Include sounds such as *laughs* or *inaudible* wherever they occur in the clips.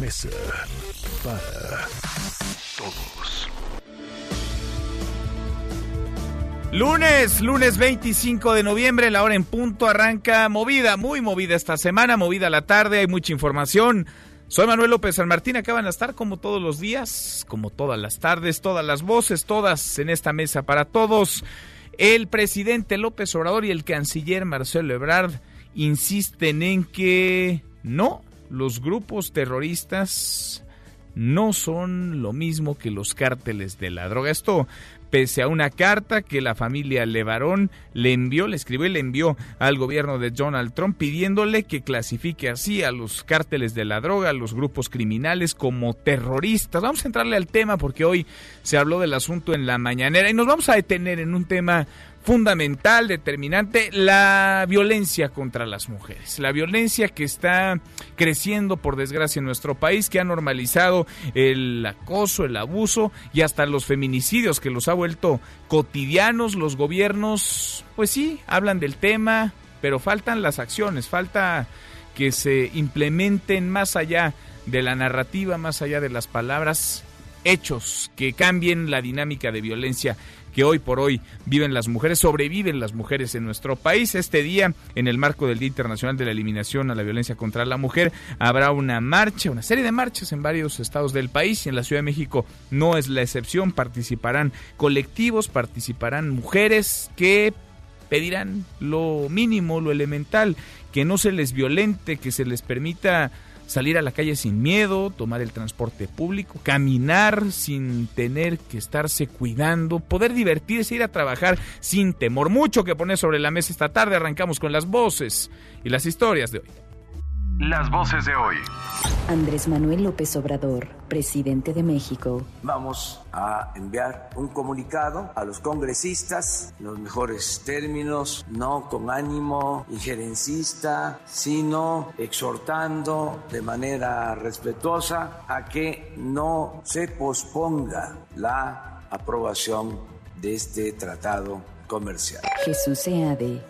Mesa para Todos. Lunes, lunes 25 de noviembre, la hora en punto arranca movida, muy movida esta semana, movida la tarde, hay mucha información. Soy Manuel López San Martín, acaban de estar como todos los días, como todas las tardes, todas las voces, todas en esta mesa para todos. El presidente López Obrador y el canciller Marcelo Ebrard insisten en que no, los grupos terroristas no son lo mismo que los cárteles de la droga. Esto pese a una carta que la familia Levarón le envió, le escribió y le envió al gobierno de Donald Trump pidiéndole que clasifique así a los cárteles de la droga, a los grupos criminales como terroristas. Vamos a entrarle al tema porque hoy se habló del asunto en la mañanera y nos vamos a detener en un tema fundamental, determinante, la violencia contra las mujeres. La violencia que está creciendo, por desgracia, en nuestro país, que ha normalizado el acoso, el abuso y hasta los feminicidios, que los ha vuelto cotidianos. Los gobiernos, pues sí, hablan del tema, pero faltan las acciones, falta que se implementen más allá de la narrativa, más allá de las palabras, hechos que cambien la dinámica de violencia que hoy por hoy viven las mujeres, sobreviven las mujeres en nuestro país. Este día, en el marco del Día Internacional de la Eliminación a la Violencia contra la Mujer, habrá una marcha, una serie de marchas en varios estados del país y en la Ciudad de México no es la excepción. Participarán colectivos, participarán mujeres que pedirán lo mínimo, lo elemental, que no se les violente, que se les permita salir a la calle sin miedo, tomar el transporte público, caminar sin tener que estarse cuidando, poder divertirse, ir a trabajar sin temor. Mucho que poner sobre la mesa esta tarde. Arrancamos con las voces y las historias de hoy. Las voces de hoy. Andrés Manuel López Obrador, presidente de México. Vamos a enviar un comunicado a los congresistas, en los mejores términos, no con ánimo injerencista, sino exhortando de manera respetuosa a que no se posponga la aprobación de este tratado comercial. Jesús Seade,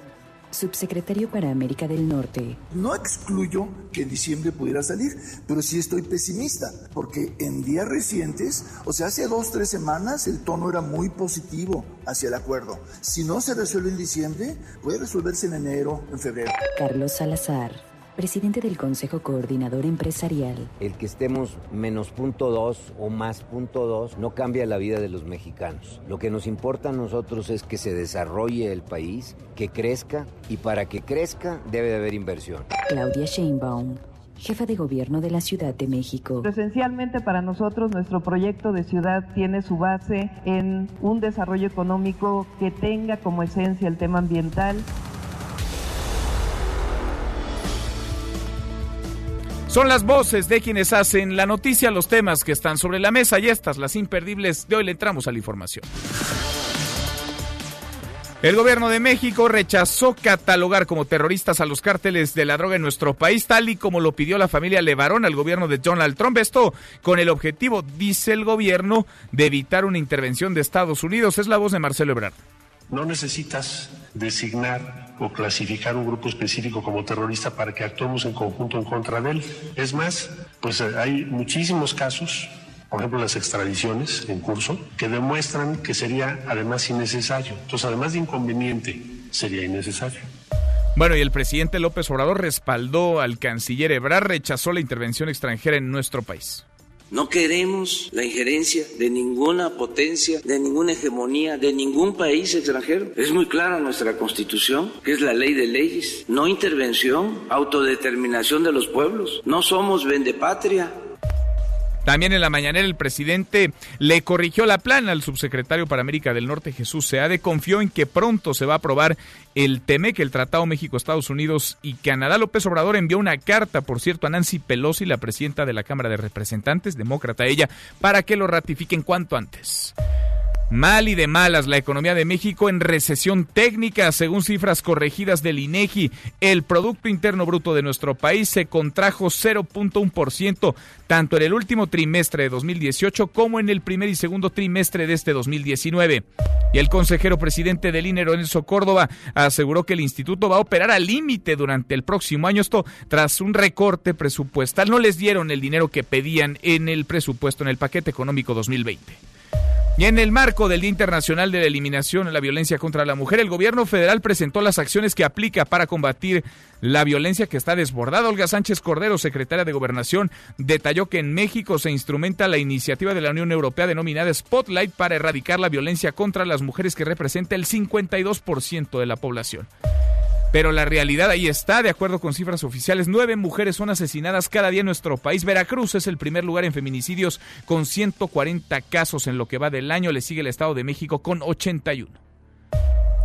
subsecretario para América del Norte. No excluyo que en diciembre pudiera salir, pero sí estoy pesimista, porque en días recientes, o sea, hace dos, tres semanas, el tono era muy positivo hacia el acuerdo. Si no se resuelve en diciembre, puede resolverse en enero, en febrero. Carlos Salazar, presidente del Consejo Coordinador Empresarial. El que estemos menos punto dos o más punto dos no cambia la vida de los mexicanos. Lo que nos importa a nosotros es que se desarrolle el país, que crezca y para que crezca debe de haber inversión. Claudia Sheinbaum, jefa de gobierno de la Ciudad de México. Esencialmente para nosotros nuestro proyecto de ciudad tiene su base en un desarrollo económico que tenga como esencia el tema ambiental. Son las voces de quienes hacen la noticia, los temas que están sobre la mesa y estas, las imperdibles. De hoy le entramos a la información. El gobierno de México rechazó catalogar como terroristas a los cárteles de la droga en nuestro país, tal y como lo pidió la familia Levarón al gobierno de Donald Trump. Esto con el objetivo, dice el gobierno, de evitar una intervención de Estados Unidos. Es la voz de Marcelo Ebrard. No necesitas designar o clasificar un grupo específico como terrorista para que actuemos en conjunto en contra de él. Es más, pues eh, hay muchísimos casos, por ejemplo las extradiciones en curso, que demuestran que sería además innecesario. Entonces, además de inconveniente, sería innecesario. Bueno, y el presidente López Obrador respaldó al canciller Ebrard, rechazó la intervención extranjera en nuestro país. No queremos la injerencia de ninguna potencia, de ninguna hegemonía, de ningún país extranjero. Es muy clara nuestra constitución, que es la ley de leyes. No intervención, autodeterminación de los pueblos. No somos vendepatria. También en la mañanera el presidente le corrigió la plana al subsecretario para América del Norte, Jesús Seade. Confió en que pronto se va a aprobar el TEMEC, el Tratado México-Estados Unidos y Canadá. López Obrador envió una carta, por cierto, a Nancy Pelosi, la presidenta de la Cámara de Representantes, demócrata ella, para que lo ratifiquen cuanto antes. Mal y de malas la economía de México en recesión técnica, según cifras corregidas del INEGI. El producto interno bruto de nuestro país se contrajo 0.1% tanto en el último trimestre de 2018 como en el primer y segundo trimestre de este 2019. Y el consejero presidente del INE, Lorenzo Córdoba, aseguró que el instituto va a operar al límite durante el próximo año. Esto tras un recorte presupuestal. No les dieron el dinero que pedían en el presupuesto, en el paquete económico 2020. Y en el marco del Día Internacional de la Eliminación de la Violencia contra la Mujer, el gobierno federal presentó las acciones que aplica para combatir la violencia que está desbordada. Olga Sánchez Cordero, secretaria de Gobernación, detalló que en México se instrumenta la iniciativa de la Unión Europea denominada Spotlight para erradicar la violencia contra las mujeres que representa el 52% de la población. Pero la realidad ahí está, de acuerdo con cifras oficiales, nueve mujeres son asesinadas cada día en nuestro país. Veracruz es el primer lugar en feminicidios con 140 casos en lo que va del año. Le sigue el Estado de México con 81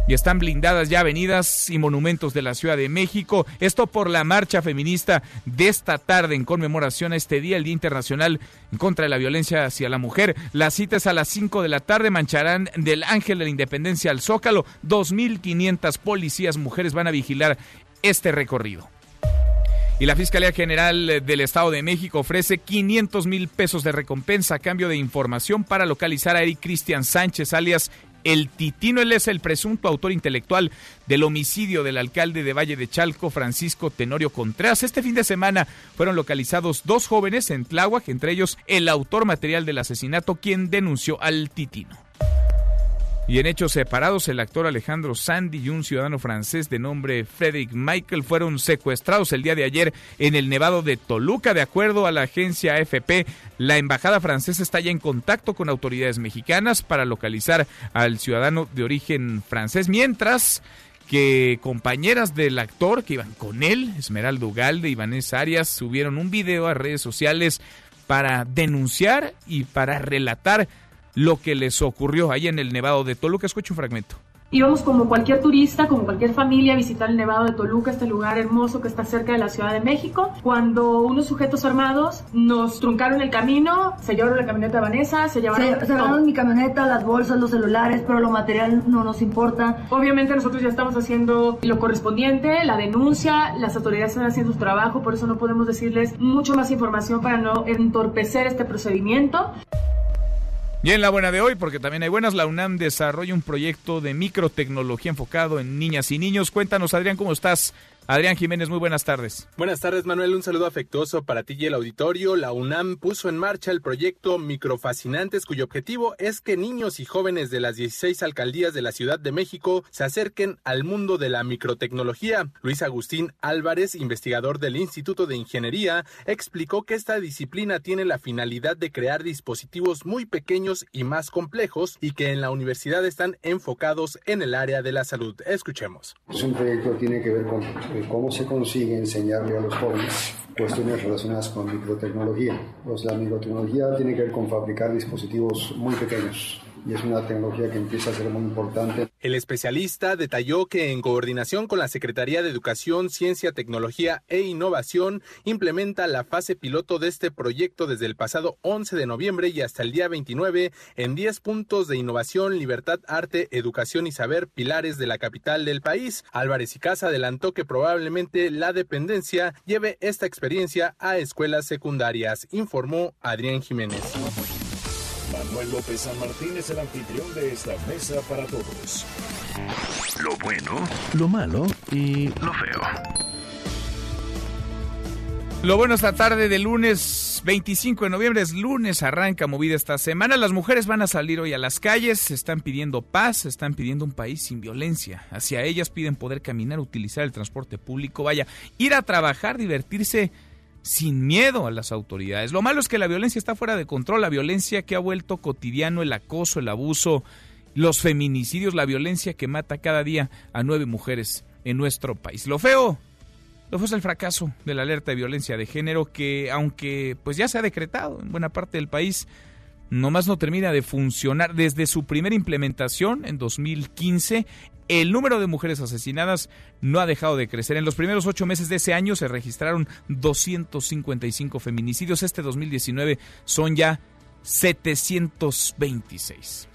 y están blindadas ya avenidas y monumentos de la Ciudad de México. Esto por la marcha feminista de esta tarde en conmemoración a este día, el Día Internacional en contra de la violencia hacia la mujer. Las citas a las 5 de la tarde mancharán del Ángel de la Independencia al Zócalo. 2.500 policías mujeres van a vigilar este recorrido. Y la Fiscalía General del Estado de México ofrece 500 mil pesos de recompensa a cambio de información para localizar a Eric Cristian Sánchez, alias el Titino. Él es el presunto autor intelectual del homicidio del alcalde de Valle de Chalco, Francisco Tenorio Contreras. Este fin de semana fueron localizados dos jóvenes en Tláhuac, entre ellos el autor material del asesinato, quien denunció al Titino. Y en hechos separados, el actor Alejandro Sandy y un ciudadano francés de nombre Frederick Michael fueron secuestrados el día de ayer en el Nevado de Toluca. De acuerdo a la agencia AFP, la embajada francesa está ya en contacto con autoridades mexicanas para localizar al ciudadano de origen francés, mientras que compañeras del actor que iban con él, Esmeralda Ugalde y Vanessa Arias, subieron un video a redes sociales para denunciar y para relatar lo que les ocurrió ahí en el Nevado de Toluca. Escucho un fragmento. Íbamos como cualquier turista, como cualquier familia a visitar el Nevado de Toluca, este lugar hermoso que está cerca de la Ciudad de México, cuando unos sujetos armados nos truncaron el camino, se llevaron la camioneta de Vanessa, se llevaron... Se, llevaron mi camioneta, las bolsas, los celulares, pero lo material no nos importa. Obviamente nosotros ya estamos haciendo lo correspondiente, la denuncia, las autoridades están haciendo su trabajo, por eso no podemos decirles mucho más información para no entorpecer este procedimiento. Y en la buena de hoy, porque también hay buenas, la UNAM desarrolla un proyecto de microtecnología enfocado en niñas y niños. Cuéntanos, Adrián, ¿cómo estás? Adrián Jiménez, muy buenas tardes. Buenas tardes, Manuel. Un saludo afectuoso para ti y el auditorio. La UNAM puso en marcha el proyecto Microfascinantes, cuyo objetivo es que niños y jóvenes de las 16 alcaldías de la Ciudad de México se acerquen al mundo de la microtecnología. Luis Agustín Álvarez, investigador del Instituto de Ingeniería, explicó que esta disciplina tiene la finalidad de crear dispositivos muy pequeños y más complejos y que en la universidad están enfocados en el área de la salud. Escuchemos. Es un proyecto que tiene que ver con cómo se consigue enseñarle a los jóvenes cuestiones relacionadas con microtecnología. Pues la microtecnología tiene que ver con fabricar dispositivos muy pequeños, y es una tecnología que empieza a ser muy importante. El especialista detalló que en coordinación con la Secretaría de Educación, Ciencia, Tecnología e Innovación implementa la fase piloto de este proyecto desde el pasado 11 de noviembre y hasta el día 29 en 10 puntos de innovación, libertad, arte, educación y saber pilares de la capital del país. Álvarez y Casa adelantó que probablemente la dependencia lleve esta experiencia a escuelas secundarias, informó Adrián Jiménez. Manuel López San Martín es el anfitrión de esta mesa para todos. Lo bueno, lo malo y lo feo. Lo bueno esta tarde de lunes 25 de noviembre es lunes, arranca movida esta semana. Las mujeres van a salir hoy a las calles, están pidiendo paz, están pidiendo un país sin violencia. Hacia ellas piden poder caminar, utilizar el transporte público, vaya, ir a trabajar, divertirse sin miedo a las autoridades. Lo malo es que la violencia está fuera de control, la violencia que ha vuelto cotidiano, el acoso, el abuso, los feminicidios, la violencia que mata cada día a nueve mujeres en nuestro país. Lo feo, lo fue el fracaso de la alerta de violencia de género que, aunque pues ya se ha decretado en buena parte del país, nomás no termina de funcionar. Desde su primera implementación en 2015, el número de mujeres asesinadas no ha dejado de crecer. En los primeros ocho meses de ese año se registraron 255 feminicidios. Este 2019 son ya 726.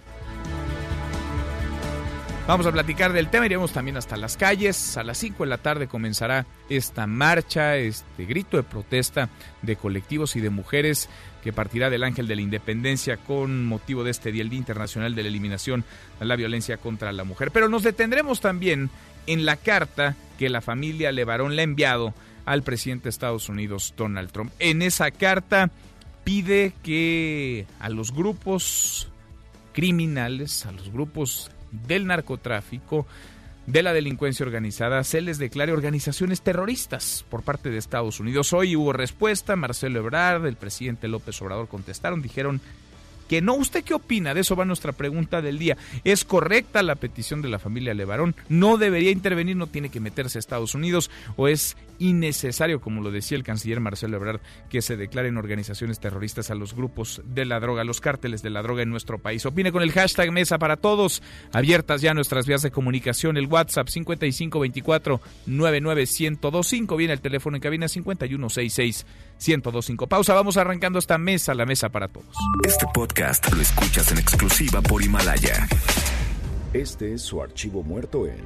Vamos a platicar del tema, iremos también hasta las calles. A las 5 de la tarde comenzará esta marcha, este grito de protesta de colectivos y de mujeres que partirá del Ángel de la Independencia con motivo de este Día, el Día Internacional de la Eliminación de la Violencia contra la Mujer. Pero nos detendremos también en la carta que la familia Levarón le ha enviado al presidente de Estados Unidos, Donald Trump. En esa carta pide que a los grupos criminales, a los grupos del narcotráfico, de la delincuencia organizada, se les declare organizaciones terroristas por parte de Estados Unidos. Hoy hubo respuesta, Marcelo Ebrard, el presidente López Obrador contestaron, dijeron que no. ¿Usted qué opina? De eso va nuestra pregunta del día. ¿Es correcta la petición de la familia Levarón? ¿No debería intervenir? ¿No tiene que meterse a Estados Unidos? ¿O es innecesario, como lo decía el canciller Marcelo Ebrard, que se declaren organizaciones terroristas a los grupos de la droga, a los cárteles de la droga en nuestro país? Opine con el hashtag Mesa para Todos. Abiertas ya nuestras vías de comunicación. El WhatsApp 5524 99125. Viene el teléfono en cabina 5166 1025. Pausa, vamos arrancando esta mesa, la mesa para todos. Este podcast lo escuchas en exclusiva por Himalaya. Este es su archivo muerto en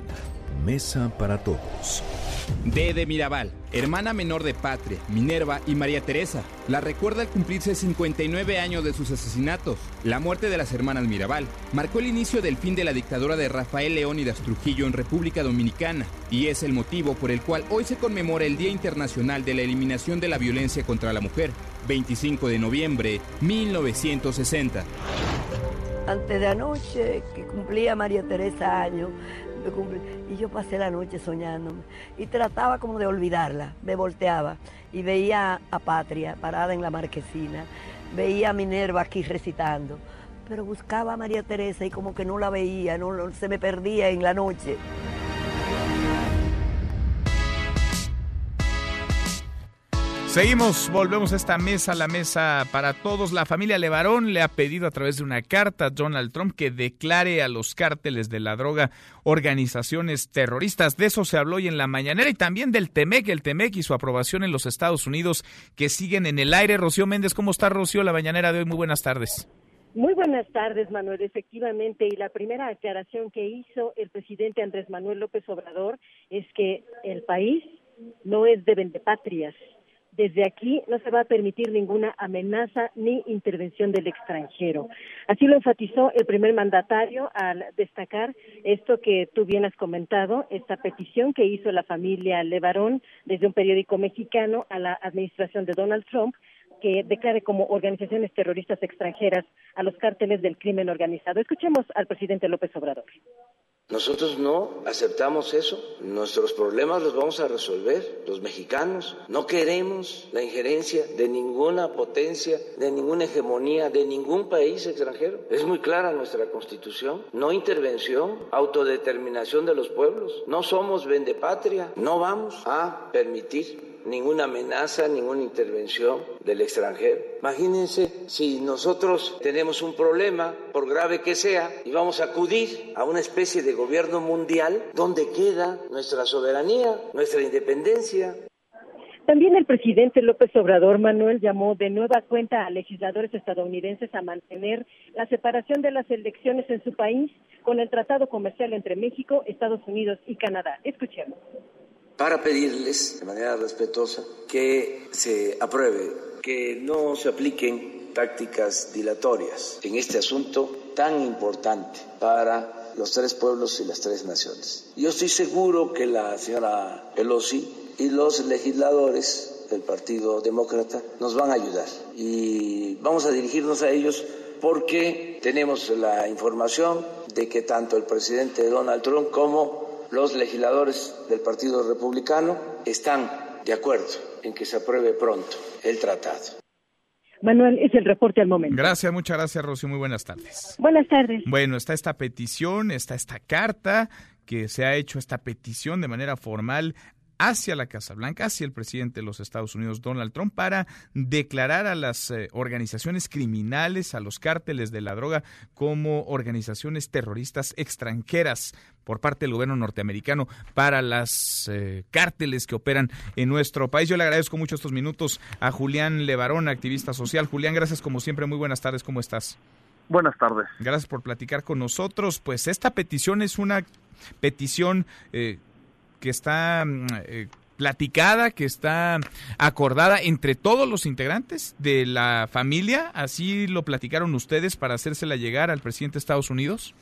Mesa para Todos. D de Mirabal, hermana menor de Patria, Minerva y María Teresa. La recuerda al cumplirse 59 años de sus asesinatos. La muerte de las hermanas Mirabal marcó el inicio del fin de la dictadura de Rafael Leónidas Trujillo en República Dominicana y es el motivo por el cual hoy se conmemora el Día Internacional de la Eliminación de la Violencia contra la Mujer, 25 de noviembre 1960. Antes de anoche, que cumplía María Teresa años, y yo pasé la noche soñándome y trataba como de olvidarla, me volteaba y veía a Patria parada en la marquesina, veía a Minerva aquí recitando, pero buscaba a María Teresa y como que no la veía, no, se me perdía en la noche. Seguimos, volvemos a esta mesa, la mesa para todos. La familia Levarón le ha pedido a través de una carta a Donald Trump que declare a los cárteles de la droga organizaciones terroristas. De eso se habló hoy en la mañanera y también del TEMEC, el TEMEC y su aprobación en los Estados Unidos que siguen en el aire. Rocío Méndez, ¿cómo está Rocío? La mañanera de hoy, muy buenas tardes. Muy buenas tardes, Manuel. Efectivamente, y la primera aclaración que hizo el presidente Andrés Manuel López Obrador es que el país no es de vendepatrias desde aquí no se va a permitir ninguna amenaza ni intervención del extranjero. Así lo enfatizó el primer mandatario al destacar esto que tú bien has comentado, esta petición que hizo la familia Levarón desde un periódico mexicano a la administración de Donald Trump que declare como organizaciones terroristas extranjeras a los cárteles del crimen organizado. Escuchemos al presidente López Obrador. Nosotros no aceptamos eso. Nuestros problemas los vamos a resolver los mexicanos. No queremos la injerencia de ninguna potencia, de ninguna hegemonía, de ningún país extranjero. Es muy clara nuestra constitución. No intervención, autodeterminación de los pueblos. No somos vendepatria. No vamos a permitir ninguna amenaza, ninguna intervención del extranjero. Imagínense si nosotros tenemos un problema, por grave que sea, y vamos a acudir a una especie de gobierno mundial, ¿dónde queda nuestra soberanía, nuestra independencia? También el presidente López Obrador Manuel llamó de nueva cuenta a legisladores estadounidenses a mantener la separación de las elecciones en su país con el tratado comercial entre México, Estados Unidos y Canadá. Escuchemos para pedirles de manera respetuosa que se apruebe, que no se apliquen tácticas dilatorias en este asunto tan importante para los tres pueblos y las tres naciones. Yo estoy seguro que la señora Pelosi y los legisladores del Partido Demócrata nos van a ayudar y vamos a dirigirnos a ellos porque tenemos la información de que tanto el presidente Donald Trump como los legisladores del Partido Republicano están de acuerdo en que se apruebe pronto el tratado. Manuel, es el reporte al momento. Gracias, muchas gracias, Rocío. Muy buenas tardes. Buenas tardes. Bueno, está esta petición, está esta carta que se ha hecho, esta petición de manera formal hacia la Casa Blanca, hacia el presidente de los Estados Unidos, Donald Trump, para declarar a las eh, organizaciones criminales, a los cárteles de la droga, como organizaciones terroristas extranjeras por parte del gobierno norteamericano para las eh, cárteles que operan en nuestro país. Yo le agradezco mucho estos minutos a Julián Levarón, activista social. Julián, gracias como siempre. Muy buenas tardes. ¿Cómo estás? Buenas tardes. Gracias por platicar con nosotros. Pues esta petición es una petición eh, que está mm, eh, platicada, que está acordada entre todos los integrantes de la familia. ¿Así lo platicaron ustedes para hacérsela llegar al presidente de Estados Unidos?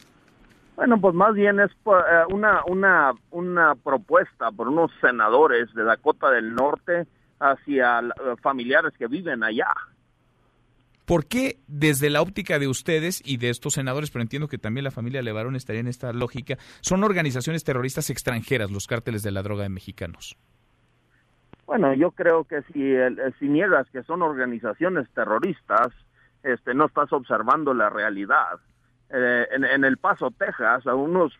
Bueno, pues más bien es eh, una, una, una propuesta por unos senadores de Dakota del Norte hacia familiares que viven allá. ¿Por qué desde la óptica de ustedes y de estos senadores, pero entiendo que también la familia Levarón estaría en esta lógica, son organizaciones terroristas extranjeras los cárteles de la droga de mexicanos? Bueno, yo creo que si, si niegas que son organizaciones terroristas, este, no estás observando la realidad. Eh, en, El Paso, Texas, a unos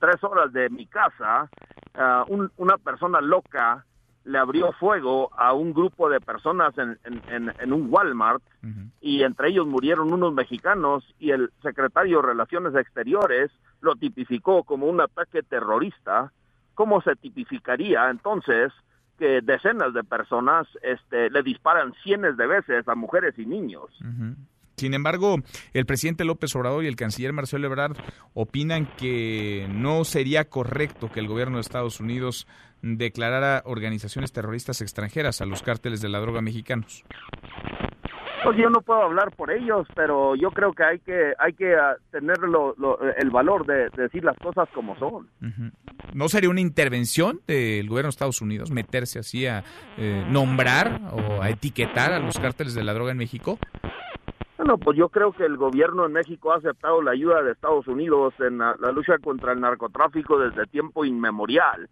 tres horas de mi casa, uh, una persona loca le abrió fuego a un grupo de personas en, en, un Walmart y entre ellos murieron unos mexicanos y el secretario de Relaciones Exteriores lo tipificó como un ataque terrorista. ¿Cómo se tipificaría entonces que decenas de personas este, le disparan cientos de veces a mujeres y niños? Sin embargo, el presidente López Obrador y el canciller Marcelo Ebrard opinan que no sería correcto que el gobierno de Estados Unidos declarara organizaciones terroristas extranjeras a los cárteles de la droga mexicanos. Pues yo no puedo hablar por ellos, pero yo creo que hay que hay que ah, tener el valor de, decir las cosas como son. ¿No sería una intervención del gobierno de Estados Unidos meterse así a eh, nombrar o a etiquetar a los cárteles de la droga en México? Bueno, pues yo creo que el gobierno en México ha aceptado la ayuda de Estados Unidos en la, lucha contra el narcotráfico desde tiempo inmemorial.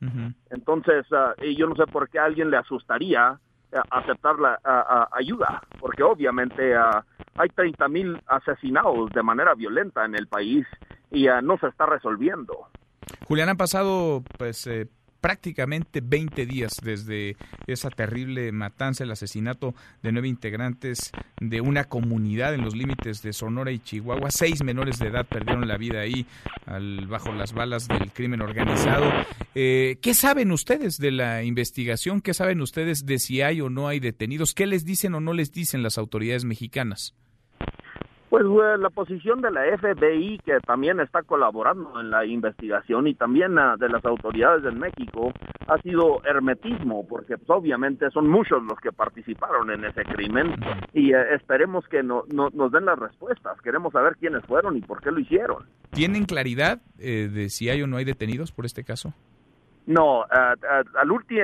Entonces, uh, yo no sé por qué a alguien le asustaría eh, aceptar la ayuda, porque obviamente uh, hay 30 mil asesinados de manera violenta en el país y uh, no se está resolviendo. Julián, han pasado pues eh, prácticamente 20 días desde esa terrible matanza, el asesinato de nueve integrantes de una comunidad en los límites de Sonora y Chihuahua. Seis menores de edad perdieron la vida ahí al, bajo las balas del crimen organizado. Eh, ¿Qué saben ustedes de la investigación? ¿Qué saben ustedes de si hay o no hay detenidos? ¿Qué les dicen o no les dicen las autoridades mexicanas? Pues la posición de la FBI, que también está colaborando en la investigación, y también uh, de las autoridades de México, ha sido hermetismo, porque pues, obviamente son muchos los que participaron en ese crimen, y uh, esperemos que no, nos den las respuestas. Queremos saber quiénes fueron y por qué lo hicieron. ¿Tienen claridad eh, de si hay o no hay detenidos por este caso? No, uh,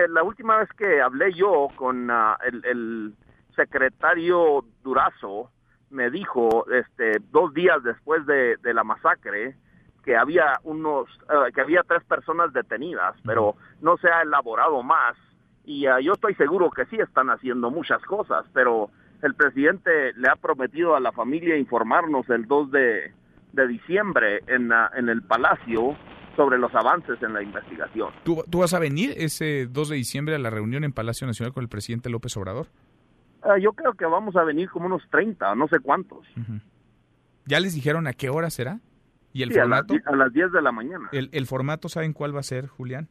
la última vez que hablé yo con el, el secretario Durazo, me dijo este dos días después de, la masacre que había unos eh, que había tres personas detenidas pero no se ha elaborado más y uh, yo estoy seguro que sí están haciendo muchas cosas pero el presidente le ha prometido a la familia informarnos el 2 de, de diciembre en, uh, en el palacio sobre los avances en la investigación. ¿Tú, ¿Tú vas a venir ese 2 de diciembre a la reunión en Palacio Nacional con el presidente López Obrador? Ah, yo creo que vamos a venir como unos 30, no sé cuántos. ¿Ya les dijeron a qué hora será? ¿Y el formato? A, las 10 de la mañana. ¿El, formato saben cuál va a ser, Julián?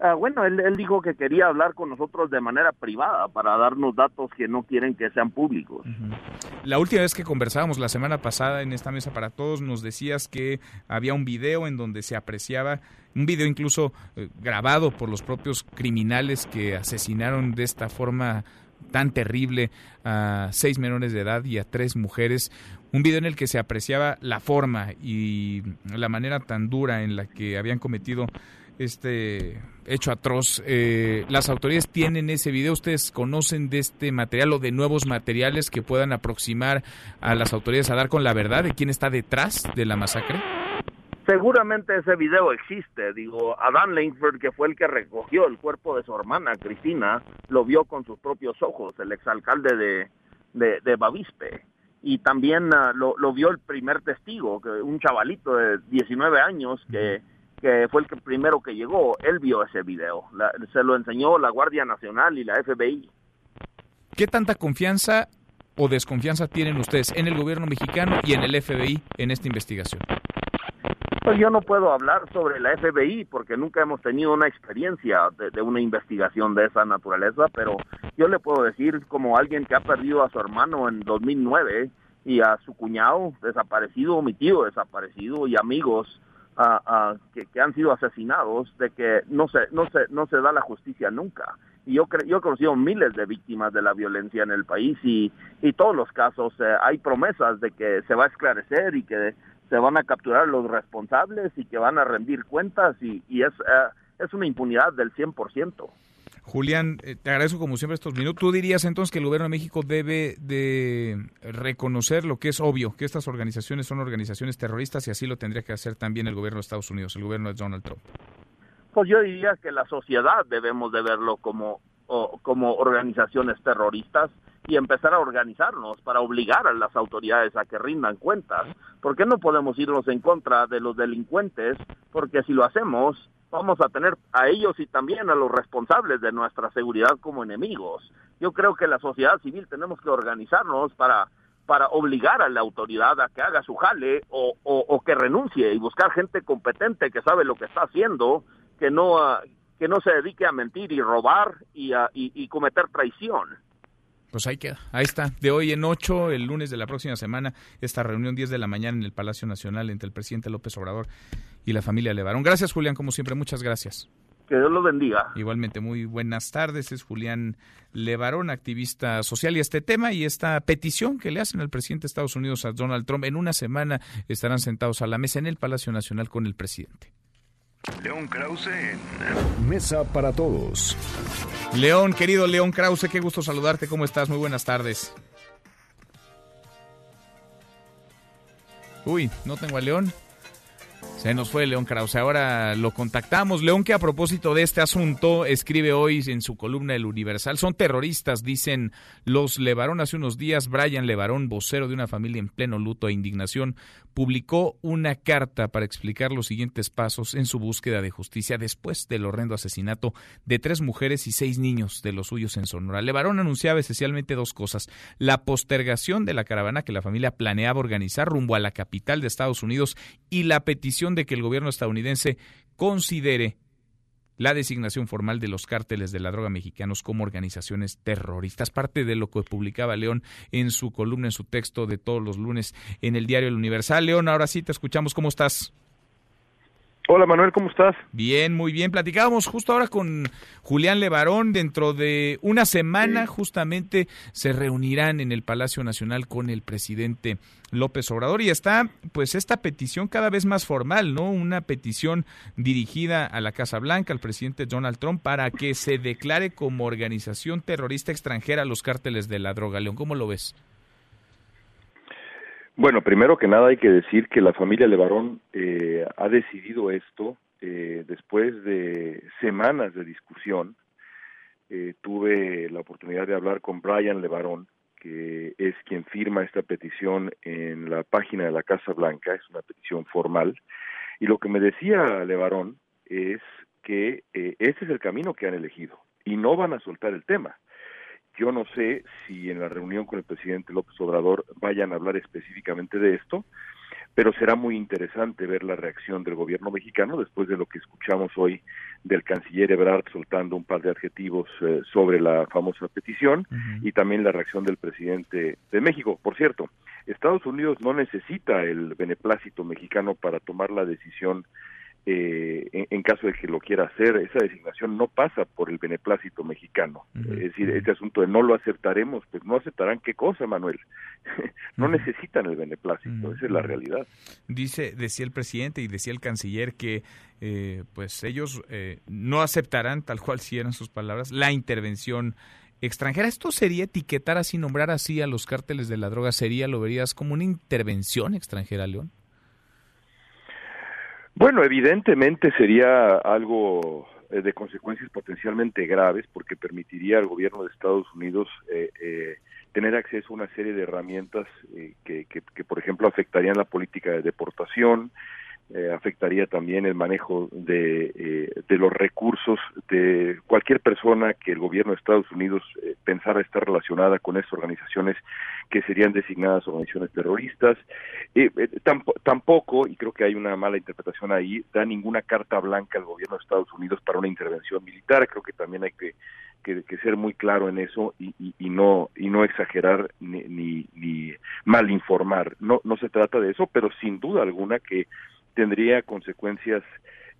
Ah, bueno, él, dijo que quería hablar con nosotros de manera privada para darnos datos que no quieren que sean públicos. La última vez que conversábamos la semana pasada en esta mesa para todos nos decías que había un video en donde se apreciaba, un video incluso eh, grabado por los propios criminales que asesinaron de esta forma tan terrible a seis menores de edad y a tres mujeres. Un video en el que se apreciaba la forma y la manera tan dura en la que habían cometido este hecho atroz. Eh, ¿Las autoridades tienen ese video? ¿Ustedes conocen de este material o de nuevos materiales que puedan aproximar a las autoridades a dar con la verdad de quién está detrás de la masacre? Seguramente ese video existe, digo, Adán Langford, que fue el que recogió el cuerpo de su hermana Cristina, lo vio con sus propios ojos, el exalcalde de, de, Bavispe, y también ah, lo, vio el primer testigo, que un chavalito de 19 años que, que fue el que primero que llegó, él vio ese video. se lo enseñó la Guardia Nacional y la FBI. ¿Qué tanta confianza o desconfianza tienen ustedes en el gobierno mexicano y en el FBI en esta investigación? Pues yo no puedo hablar sobre la FBI porque nunca hemos tenido una experiencia de, una investigación de esa naturaleza, pero yo le puedo decir como alguien que ha perdido a su hermano en 2009 y a su cuñado desaparecido, mi tío desaparecido y amigos que, que, han sido asesinados, de que no se, no se, no se da la justicia nunca. Y yo, yo he conocido miles de víctimas de la violencia en el país y, y todos los casos eh, hay promesas de que se va a esclarecer y que se van a capturar los responsables y que van a rendir cuentas y, y es, eh, es una impunidad del 100%. Julián, eh, te agradezco como siempre estos minutos. ¿Tú dirías entonces que el gobierno de México debe de reconocer lo que es obvio, que estas organizaciones son organizaciones terroristas y así lo tendría que hacer también el gobierno de Estados Unidos, el gobierno de Donald Trump? Pues yo diría que la sociedad debemos de verlo como, como organizaciones terroristas y empezar a organizarnos para obligar a las autoridades a que rindan cuentas. ¿Por qué no podemos irnos en contra de los delincuentes? Porque si lo hacemos, vamos a tener a ellos y también a los responsables de nuestra seguridad como enemigos. Yo creo que la sociedad civil tenemos que organizarnos para para obligar a la autoridad a que haga su jale o, o, que renuncie y buscar gente competente que sabe lo que está haciendo, que no que no se dedique a mentir y robar y, a, y cometer traición. Pues ahí queda, ahí está. De hoy en 8, el lunes de la próxima semana, esta reunión 10 de la mañana en el Palacio Nacional entre el presidente López Obrador y la familia Levarón. Gracias, Julián, como siempre, muchas gracias. Que Dios lo bendiga. Igualmente, muy buenas tardes. Es Julián Levarón, activista social, y este tema y esta petición que le hacen al presidente de Estados Unidos, a Donald Trump, en una semana estarán sentados a la mesa en el Palacio Nacional con el presidente. León Krause en Mesa para Todos. León, querido León Krause, qué gusto saludarte. ¿Cómo estás? Muy buenas tardes. Uy, no tengo a León. Se nos fue León Krause. Ahora lo contactamos. León, que a propósito de este asunto, escribe hoy en su columna El Universal. Son terroristas, dicen los Levarón. Hace unos días, Brian Levarón, vocero de una familia en pleno luto e indignación, publicó una carta para explicar los siguientes pasos en su búsqueda de justicia después del horrendo asesinato de tres mujeres y seis niños de los suyos en Sonora. Levarón anunciaba esencialmente dos cosas. La postergación de la caravana que la familia planeaba organizar rumbo a la capital de Estados Unidos y la petición de que el gobierno estadounidense considere la designación formal de los cárteles de la droga mexicanos como organizaciones terroristas. Parte de lo que publicaba León en su columna, en su texto de todos los lunes en el diario El Universal. León, ahora sí te escuchamos. ¿Cómo estás? Hola Manuel, ¿cómo estás? Bien, muy bien. Platicábamos justo ahora con Julián Levarón. Dentro de una semana justamente se reunirán en el Palacio Nacional con el presidente López Obrador y está pues esta petición cada vez más formal, ¿no? Una petición dirigida a la Casa Blanca, al presidente Donald Trump, para que se declare como organización terrorista extranjera a los cárteles de la droga. León, ¿cómo lo ves? Bueno, primero que nada hay que decir que la familia Levarón eh, ha decidido esto eh, después de semanas de discusión. Eh, tuve la oportunidad de hablar con Brian Levarón, que es quien firma esta petición en la página de la Casa Blanca, es una petición formal. Y lo que me decía Levarón es que este es el camino que han elegido y no van a soltar el tema. Yo no sé si en la reunión con el presidente López Obrador vayan a hablar específicamente de esto, pero será muy interesante ver la reacción del gobierno mexicano después de lo que escuchamos hoy del canciller Ebrard soltando un par de adjetivos eh, sobre la famosa petición y también la reacción del presidente de México. Por cierto, Estados Unidos no necesita el beneplácito mexicano para tomar la decisión eh, en, caso de que lo quiera hacer, esa designación no pasa por el beneplácito mexicano. Es decir, este asunto de no lo aceptaremos, pues no aceptarán qué cosa, Manuel. *laughs* no necesitan el beneplácito, esa es la realidad. Dice, decía el presidente y decía el canciller que eh, pues ellos eh, no aceptarán, tal cual si eran sus palabras, la intervención extranjera. ¿Esto sería etiquetar así, nombrar así a los cárteles de la droga? ¿Sería, lo verías como una intervención extranjera, León? Bueno, evidentemente sería algo eh, de consecuencias potencialmente graves porque permitiría al gobierno de Estados Unidos eh, eh, tener acceso a una serie de herramientas que, que, por ejemplo, afectarían la política de deportación, eh, afectaría también el manejo de, eh, de los recursos de cualquier persona que el gobierno de Estados Unidos eh, pensara estar relacionada con estas organizaciones que serían designadas organizaciones terroristas. tampoco, y creo que hay una mala interpretación ahí, da ninguna carta blanca al gobierno de Estados Unidos para una intervención militar. Creo que también hay que, que, ser muy claro en eso y, y, no y no exagerar ni, ni, ni mal informar. No, no se trata de eso, pero sin duda alguna que tendría consecuencias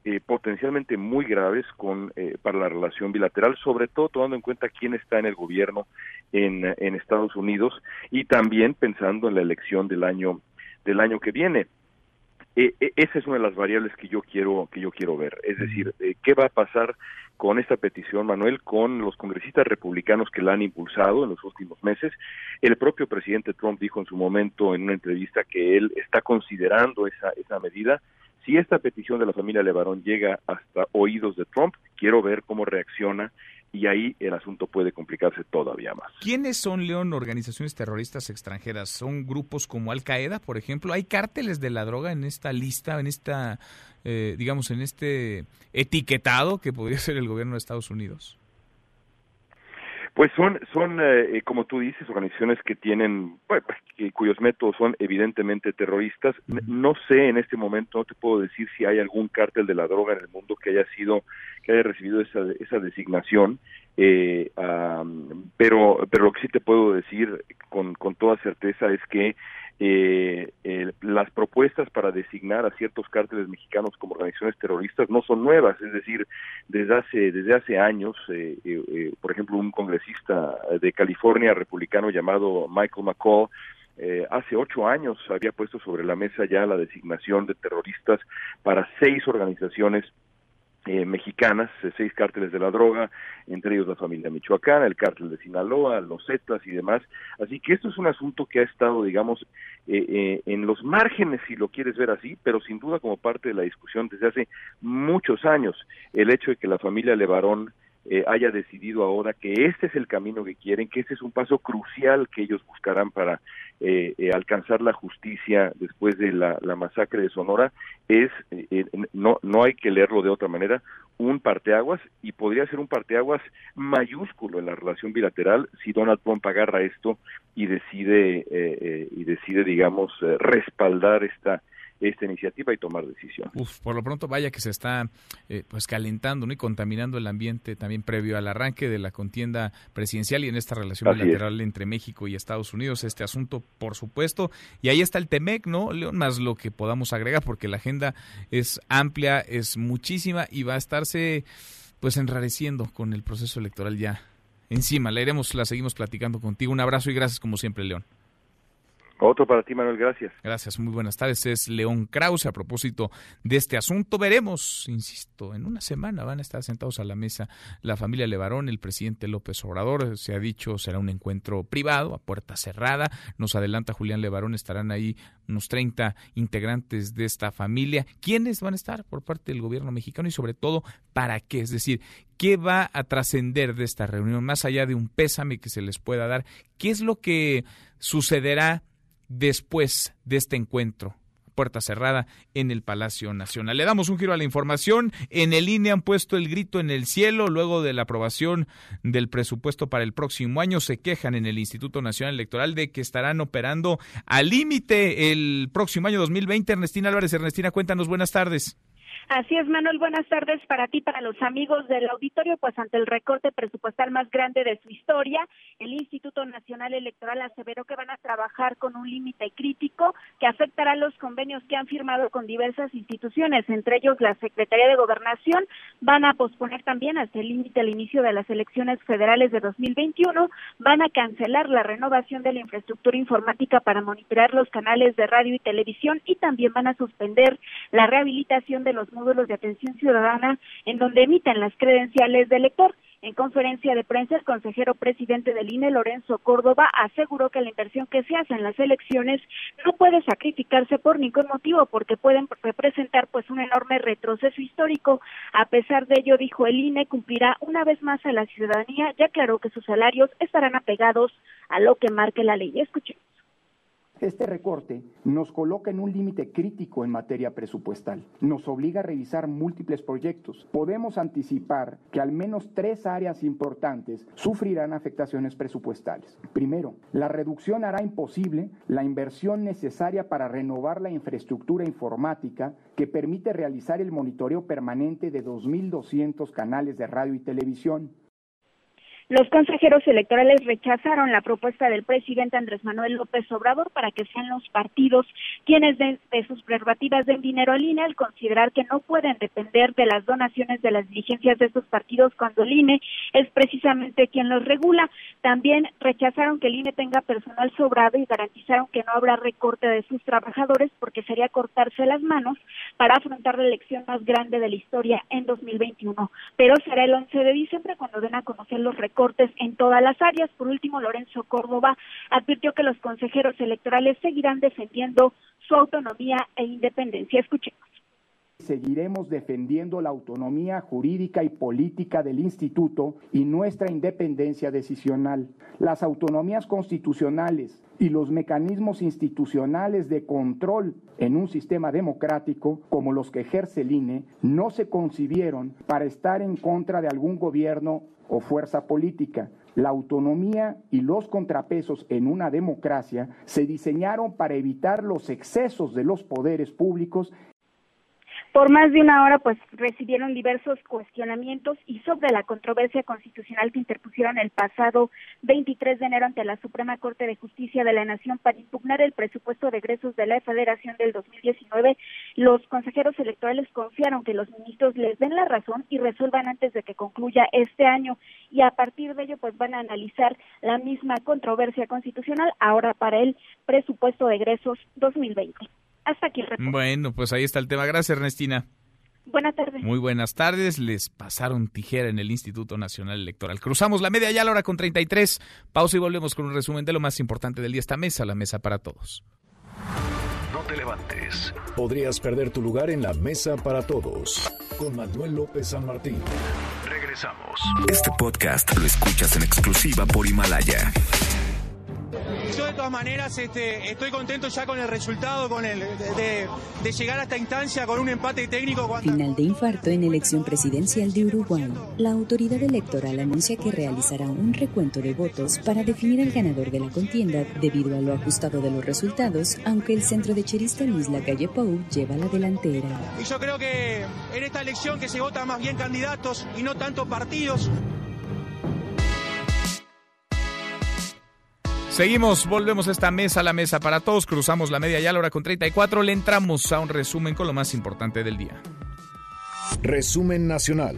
eh, potencialmente muy graves con eh, para la relación bilateral, sobre todo tomando en cuenta quién está en el gobierno en, en Estados Unidos y también pensando en la elección del año del año que viene. E, e, esa es una de las variables que yo quiero que yo quiero ver, es decir, eh, qué va a pasar con esta petición, Manuel, con los congresistas republicanos que la han impulsado en los últimos meses. El propio presidente Trump dijo en su momento en una entrevista que él está considerando esa, esa medida. Si esta petición de la familia Levarón llega hasta oídos de Trump, quiero ver cómo reacciona y ahí el asunto puede complicarse todavía más. ¿Quiénes son, León, organizaciones terroristas extranjeras? ¿Son grupos como Al Qaeda, por ejemplo? ¿Hay cárteles de la droga en esta lista, en esta, eh, digamos, en este etiquetado que podría *laughs* ser el gobierno de Estados Unidos? Pues son, son eh, eh, como tú dices, organizaciones que tienen, pues, cuyos métodos son evidentemente terroristas. No sé en este momento, no te puedo decir si hay algún cártel de la droga en el mundo que haya sido, que haya recibido esa, esa designación. Eh, pero, pero lo que sí te puedo decir con, con toda certeza es que eh, las propuestas para designar a ciertos cárteles mexicanos como organizaciones terroristas no son nuevas, es decir, desde hace desde hace años, eh, eh, eh por ejemplo, un congresista de California republicano llamado Michael McCall eh, hace ocho años había puesto sobre la mesa ya la designación de terroristas para seis organizaciones eh, mexicanas, eh, seis cárteles de la droga, entre ellos la familia michoacana, el cártel de Sinaloa, los Zetas y demás. Así que esto es un asunto que ha estado, digamos, eh, en los márgenes, si lo quieres ver así, pero sin duda como parte de la discusión desde hace muchos años. El hecho de que la familia Levarón eh, haya decidido ahora que este es el camino que quieren, que este es un paso crucial que ellos buscarán para eh, eh, alcanzar la justicia después de la, masacre de Sonora, es, no, no hay que leerlo de otra manera, un parteaguas y podría ser un parteaguas mayúsculo en la relación bilateral si Donald Trump agarra esto y decide, y decide digamos, respaldar esta esta iniciativa y tomar decisiones. Uf, por lo pronto vaya que se está eh, pues calentando ¿no? y contaminando el ambiente también previo al arranque de la contienda presidencial y en esta relación bilateral entre México y Estados Unidos, este asunto por supuesto, y ahí está el TEMEC, ¿no? León, más lo que podamos agregar porque la agenda es amplia, es muchísima y va a estarse pues enrareciendo con el proceso electoral ya encima. La iremos, la seguimos platicando contigo. Un abrazo y gracias como siempre, León. Otro para ti, Manuel, gracias. Gracias, muy buenas tardes. Es León Krause a propósito de este asunto. Veremos, insisto, en una semana van a estar sentados a la mesa la familia Levarón, el presidente López Obrador. Se ha dicho será un encuentro privado, a puerta cerrada. Nos adelanta Julián Levarón, estarán ahí unos 30 integrantes de esta familia. ¿Quiénes van a estar por parte del gobierno mexicano y sobre todo para qué? Es decir, ¿qué va a trascender de esta reunión más allá de un pésame que se les pueda dar? ¿Qué es lo que sucederá? Después de este encuentro puerta cerrada en el Palacio Nacional. Le damos un giro a la información. En el INE han puesto el grito en el cielo luego de la aprobación del presupuesto para el próximo año. Se quejan en el Instituto Nacional Electoral de que estarán operando al límite el próximo año 2020. Ernestina Álvarez, Ernestina, cuéntanos, buenas tardes. Así es, Manuel. Buenas tardes para ti, para los amigos del auditorio. Pues ante el recorte presupuestal más grande de su historia, el Instituto Nacional Electoral aseveró que van a trabajar con un límite crítico que afectará los convenios que han firmado con diversas instituciones, entre ellos la Secretaría de Gobernación. Van a posponer también hasta el límite el inicio de las elecciones federales de 2021. Van a cancelar la renovación de la infraestructura informática para monitorear los canales de radio y televisión y también van a suspender la rehabilitación de los módulos de atención ciudadana en donde emiten las credenciales del lector. En conferencia de prensa, el consejero presidente del INE, Lorenzo Córdoba, aseguró que la inversión que se hace en las elecciones no puede sacrificarse por ningún motivo porque pueden representar pues un enorme retroceso histórico. A pesar de ello, dijo el INE, cumplirá una vez más a la ciudadanía, ya aclaró que sus salarios estarán apegados a lo que marque la ley. Escuchemos Este recorte nos coloca en un límite crítico en materia presupuestal. Nos obliga a revisar múltiples proyectos. Podemos anticipar que al menos tres áreas importantes sufrirán afectaciones presupuestales. Primero, la reducción hará imposible la inversión necesaria para renovar la infraestructura informática que permite realizar el monitoreo permanente de 2.200 canales de radio y televisión los consejeros electorales rechazaron la propuesta del presidente Andrés Manuel López Obrador para que sean los partidos quienes de, sus prerrogativas den dinero al INE al considerar que no pueden depender de las donaciones de las dirigencias de estos partidos cuando el INE es precisamente quien los regula. También rechazaron que el INE tenga personal sobrado y garantizaron que no habrá recorte de sus trabajadores porque sería cortarse las manos para afrontar la elección más grande de la historia en 2021. Pero será el 11 de diciembre cuando den a conocer los recortes cortes en todas las áreas. Por último, Lorenzo Córdoba advirtió que los consejeros electorales seguirán defendiendo su autonomía e independencia. Escuchemos. Seguiremos defendiendo la autonomía jurídica y política del instituto y nuestra independencia decisional. Las autonomías constitucionales y los mecanismos institucionales de control en un sistema democrático como los que ejerce el INE no se concibieron para estar en contra de algún gobierno o fuerza política. La autonomía y los contrapesos en una democracia se diseñaron para evitar los excesos de los poderes públicos por más de una hora, pues recibieron diversos cuestionamientos y sobre la controversia constitucional que interpusieron el pasado 23 de enero ante la Suprema Corte de Justicia de la Nación para impugnar el presupuesto de egresos de la Federación del 2019. Los consejeros electorales confiaron que los ministros les den la razón y resuelvan antes de que concluya este año y a partir de ello, pues van a analizar la misma controversia constitucional ahora para el presupuesto de egresos 2020. Hasta aquí Bueno, pues ahí está el tema. Gracias, Ernestina. Buenas tardes. Muy buenas tardes. Les pasaron tijera en el Instituto Nacional Electoral. Cruzamos la media ya a la hora con 33. Pausa y volvemos con un resumen de lo más importante del día. Esta mesa, la mesa para todos. No te levantes. Podrías perder tu lugar en la mesa para todos. Con Manuel López San Martín. Regresamos. Este podcast lo escuchas en exclusiva por Himalaya. Yo de todas maneras este, estoy contento ya con el resultado, con el de, llegar a esta instancia con un empate técnico. Final de infarto en elección presidencial de Uruguay. La autoridad electoral anuncia que realizará un recuento de votos para definir al ganador de la contienda debido a lo ajustado de los resultados, aunque el centro de cherista Luis Lacalle Pou lleva la delantera. Y yo creo que en esta elección que se vota más bien candidatos y no tanto partidos, Seguimos, volvemos a esta mesa, la mesa para todos, cruzamos la media ya a la hora con 34, le entramos a un resumen con lo más importante del día. Resumen nacional.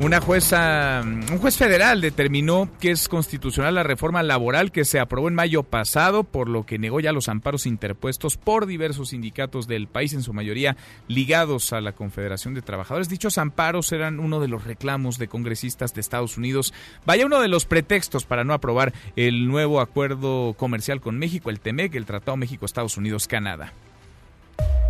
Una jueza, un juez federal determinó que es constitucional la reforma laboral que se aprobó en mayo pasado, por lo que negó ya los amparos interpuestos por diversos sindicatos del país, en su mayoría ligados a la Confederación de Trabajadores. Dichos amparos eran uno de los reclamos de congresistas de Estados Unidos. Vaya uno de los pretextos para no aprobar el nuevo acuerdo comercial con México, el TEMEC, el Tratado México-Estados Unidos-Canadá.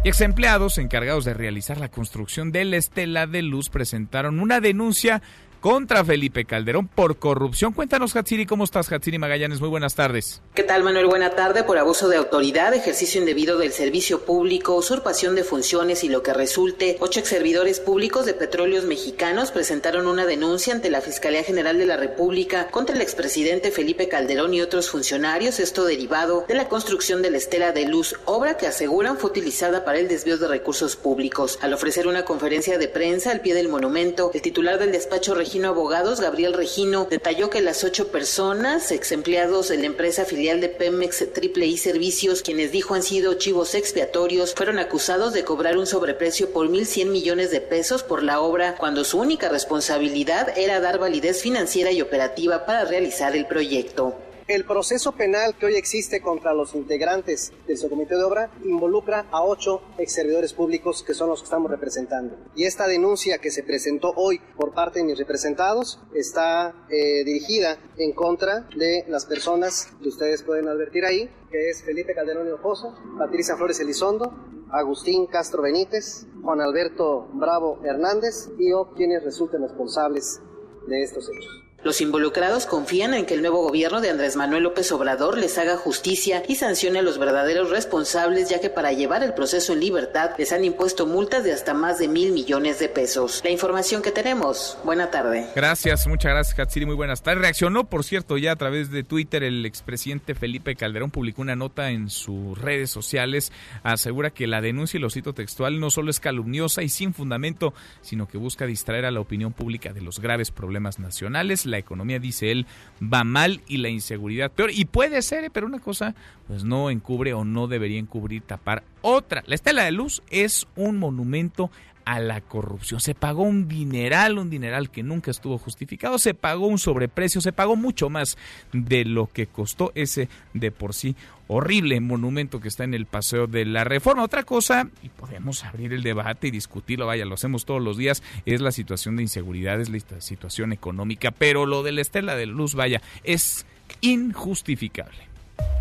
Y ex empleados encargados de realizar la construcción de la estela de luz presentaron una denuncia contra Felipe Calderón por corrupción. Cuéntanos, Hatsiri, ¿cómo estás, Hatsiri Magallanes? Muy buenas tardes. ¿Qué tal, Manuel? Buena tarde. Por abuso de autoridad, ejercicio indebido del servicio público, usurpación de funciones y lo que resulte, ocho ex servidores públicos de petróleos mexicanos presentaron una denuncia ante la Fiscalía General de la República contra el expresidente Felipe Calderón y otros funcionarios, esto derivado de la construcción de la estela de luz, obra que aseguran fue utilizada para el desvío de recursos públicos. Al ofrecer una conferencia de prensa al pie del monumento, el titular del despacho Regino Abogados, Gabriel Regino, detalló que las ocho personas, ex empleados de la empresa filial de Pemex Triple I Servicios, quienes dijo han sido chivos expiatorios, fueron acusados de cobrar un sobreprecio por 1.100 millones de pesos por la obra, cuando su única responsabilidad era dar validez financiera y operativa para realizar el proyecto. El proceso penal que hoy existe contra los integrantes del subcomité de obra involucra a ocho ex servidores públicos que son los que estamos representando. Y esta denuncia que se presentó hoy por parte de mis representados está eh, dirigida en contra de las personas que ustedes pueden advertir ahí, que es Felipe Calderón Hinojosa, Patricia Flores Elizondo, Agustín Castro Benítez, Juan Alberto Bravo Hernández y o quienes resulten responsables de estos hechos. Los involucrados confían en que el nuevo gobierno de Andrés Manuel López Obrador les haga justicia y sancione a los verdaderos responsables, ya que para llevar el proceso en libertad les han impuesto multas de hasta más de mil millones de pesos. La información que tenemos. Buena tarde. Gracias, muchas gracias, Katsiri. Muy buenas tardes. Reaccionó, por cierto, ya a través de Twitter el expresidente Felipe Calderón publicó una nota en sus redes sociales. Asegura que la denuncia, y lo cito textual, no solo es calumniosa y sin fundamento, sino que busca distraer a la opinión pública de los graves problemas nacionales la economía, dice él, va mal y la inseguridad peor. Y puede ser, ¿eh? pero una cosa, pues no encubre o no debería encubrir, tapar otra. La Estela de Luz es un monumento a la corrupción. Se pagó un dineral, un dineral que nunca estuvo justificado, se pagó un sobreprecio, se pagó mucho más de lo que costó ese de por sí horrible monumento que está en el Paseo de la Reforma. Otra cosa, y podemos abrir el debate y discutirlo, vaya, lo hacemos todos los días, es la situación de inseguridad, es la situación económica, pero lo de la Estela de Luz, vaya, es injustificable.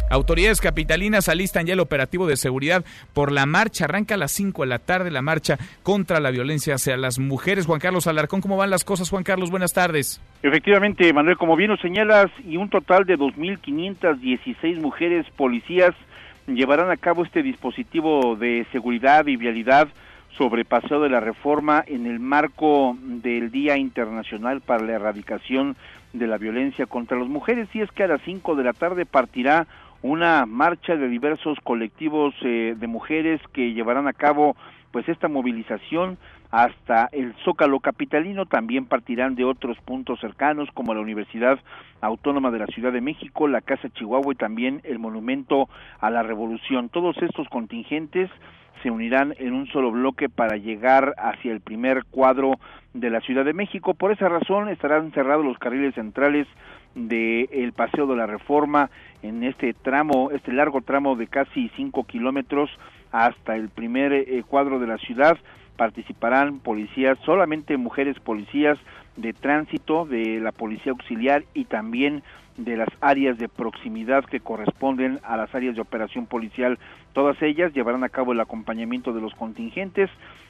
Autoridades capitalinas alistan ya el operativo de seguridad por la marcha. Arranca a las 5 de la tarde la marcha contra la violencia hacia las mujeres. Juan Carlos Alarcón, ¿cómo van las cosas? Juan Carlos, buenas tardes. Efectivamente, Manuel, como bien lo señalas, y un total de 2.516 mujeres policías llevarán a cabo este dispositivo de seguridad y vialidad sobre Paseo de la Reforma en el marco del Día Internacional para la Erradicación de la Violencia contra las Mujeres. Y es que a las 5 de la tarde partirá una marcha de diversos colectivos eh, de mujeres que llevarán a cabo pues esta movilización hasta el Zócalo capitalino, también partirán de otros puntos cercanos como la Universidad Autónoma de la Ciudad de México, la Casa Chihuahua y también el Monumento a la Revolución. Todos estos contingentes se unirán en un solo bloque para llegar hacia el primer cuadro de la Ciudad de México. Por esa razón estarán cerrados los carriles centrales del Paseo de la Reforma en este tramo, este largo tramo de casi cinco kilómetros hasta el primer eh, cuadro de la ciudad. Participarán policías, solamente mujeres policías de tránsito, de la policía auxiliar y también de las áreas de proximidad que corresponden a las áreas de operación policial. Todas ellas llevarán a cabo el acompañamiento de los contingentes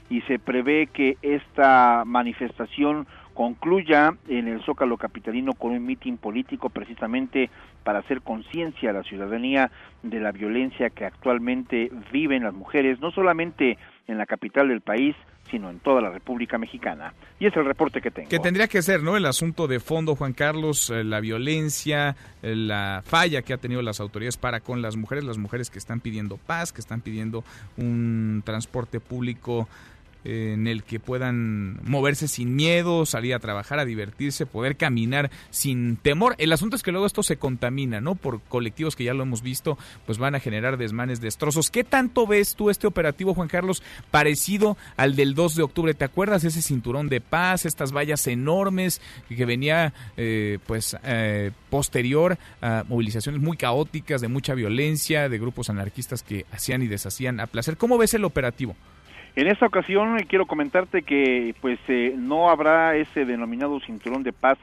y se prevé que esta manifestación concluya en el Zócalo Capitalino con un mitin político precisamente para hacer conciencia a la ciudadanía de la violencia que actualmente viven las mujeres, no solamente en la capital del país, sino en toda la República Mexicana. Y es el reporte que tengo. Que tendría que ser, ¿no? El asunto de fondo, Juan Carlos, eh, la violencia, eh, la falla que ha tenido las autoridades para con las mujeres, las mujeres que están pidiendo paz, que están pidiendo un transporte público en el que puedan moverse sin miedo, salir a trabajar, a divertirse, poder caminar sin temor. El asunto es que luego esto se contamina, ¿no? Por colectivos que ya lo hemos visto, pues van a generar desmanes, destrozos. ¿Qué tanto ves tú este operativo, Juan Carlos, parecido al del 2 de octubre? ¿Te acuerdas ese cinturón de paz, estas vallas enormes que venía, eh, pues, eh, posterior a movilizaciones muy caóticas, de mucha violencia, de grupos anarquistas que hacían y deshacían a placer? ¿Cómo ves el operativo? En esta ocasión eh, quiero comentarte que pues eh, no habrá ese denominado cinturón de paz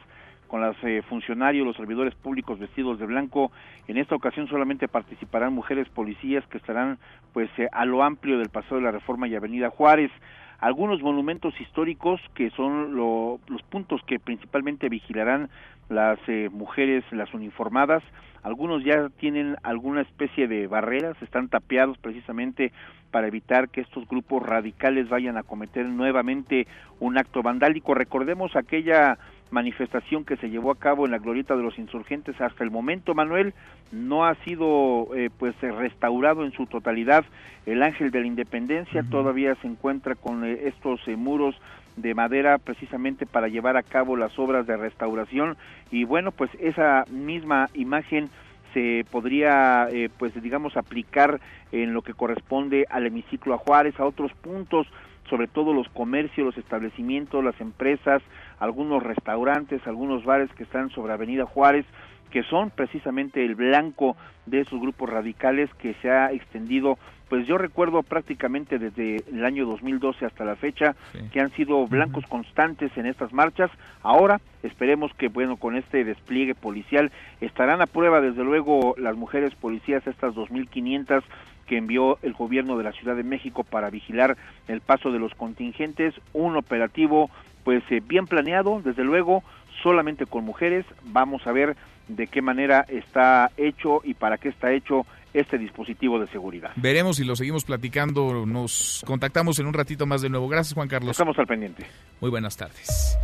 con los eh, funcionarios, los servidores públicos vestidos de blanco. En esta ocasión solamente participarán mujeres policías que estarán pues a lo amplio del Paseo de la Reforma y Avenida Juárez. Algunos monumentos históricos que son los puntos que principalmente vigilarán las mujeres, las uniformadas, algunos ya tienen alguna especie de barreras, están tapeados precisamente para evitar que estos grupos radicales vayan a cometer nuevamente un acto vandálico. Recordemos aquella manifestación que se llevó a cabo en la glorieta de los insurgentes hasta el momento Manuel no ha sido eh, pues restaurado en su totalidad el ángel de la independencia todavía se encuentra con eh, estos eh, muros de madera precisamente para llevar a cabo las obras de restauración. Y bueno pues esa misma imagen se podría eh, pues digamos aplicar en lo que corresponde al hemiciclo a Juárez a otros puntos sobre todo los comercios, los establecimientos, las empresas, algunos restaurantes, algunos bares que están sobre Avenida Juárez, que son precisamente el blanco de esos grupos radicales que se ha extendido pues yo recuerdo prácticamente desde el año 2012 hasta la fecha que han sido blancos constantes en estas marchas. Ahora esperemos que bueno con este despliegue policial estarán a prueba desde luego las mujeres policías estas 2500 que envió el gobierno de la Ciudad de México para vigilar el paso de los contingentes, un operativo pues eh, bien planeado, desde luego solamente con mujeres. Vamos a ver de qué manera está hecho y para qué está hecho este dispositivo de seguridad. Veremos si lo seguimos platicando. Nos contactamos en un ratito más de nuevo. Gracias, Juan Carlos. Estamos al pendiente. Muy buenas tardes.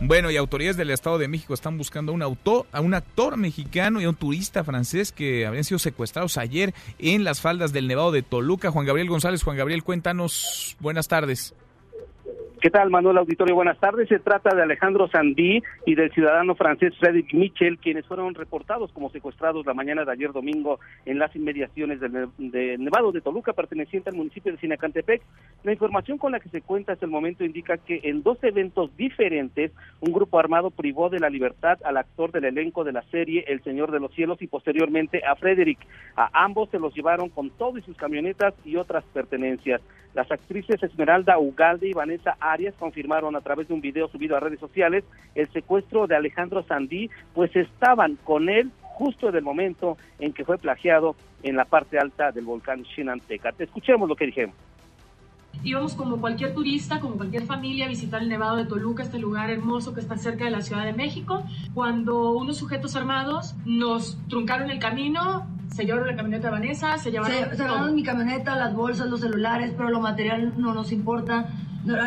Bueno, y autoridades del Estado de México están buscando a un, autor, a un actor mexicano y a un turista francés que habían sido secuestrados ayer en las faldas del Nevado de Toluca. Juan Gabriel González, Juan Gabriel, cuéntanos. Buenas tardes. ¿Qué tal, Manuel Auditorio? Buenas tardes. Se trata de Alejandro Sandí y del ciudadano francés Frédéric Michel, quienes fueron reportados como secuestrados la mañana de ayer domingo en las inmediaciones del de Nevado de Toluca, perteneciente al municipio de Sinacantepec. La información con la que se cuenta hasta el momento indica que en dos eventos diferentes, un grupo armado privó de la libertad al actor del elenco de la serie El Señor de los Cielos y posteriormente a Frédéric. A ambos se los llevaron con todo y sus camionetas y otras pertenencias. Las actrices Esmeralda Ugalde y Vanessa Arias confirmaron a través de un video subido a redes sociales el secuestro de Alejandro Sandí, pues estaban con él justo en el momento en que fue plagiado en la parte alta del volcán Te Escuchemos lo que dijeron íbamos como cualquier turista, como cualquier familia a visitar el Nevado de Toluca, este lugar hermoso que está cerca de la Ciudad de México, cuando unos sujetos armados nos truncaron el camino, se llevaron la camioneta de Vanessa, se llevaron... Se, llevaron mi camioneta, las bolsas, los celulares, pero lo material no nos importa.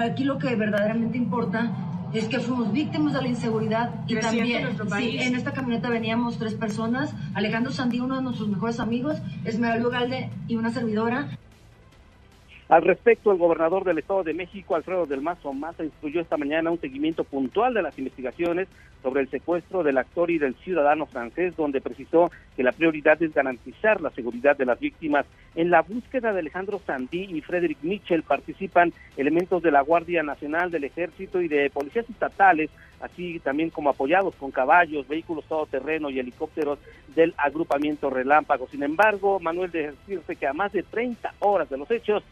Aquí lo que verdaderamente importa es que fuimos víctimas de la inseguridad y también sí, en esta camioneta veníamos tres personas, Alejandro Sandí, uno de nuestros mejores amigos, Esmeralda Galde y una servidora. Al respecto, el gobernador del Estado de México, Alfredo del Mazo Maza, instruyó esta mañana un seguimiento puntual de las investigaciones sobre el secuestro del actor y del ciudadano francés, donde precisó que la prioridad es garantizar la seguridad de las víctimas. En la búsqueda de Alejandro Sandí y Frederick Mitchell participan elementos de la Guardia Nacional, del Ejército y de policías estatales, así también como apoyados con caballos, vehículos todoterreno y helicópteros del agrupamiento Relámpago. Sin embargo, Manuel, de decirse que a más de 30 horas de los hechos,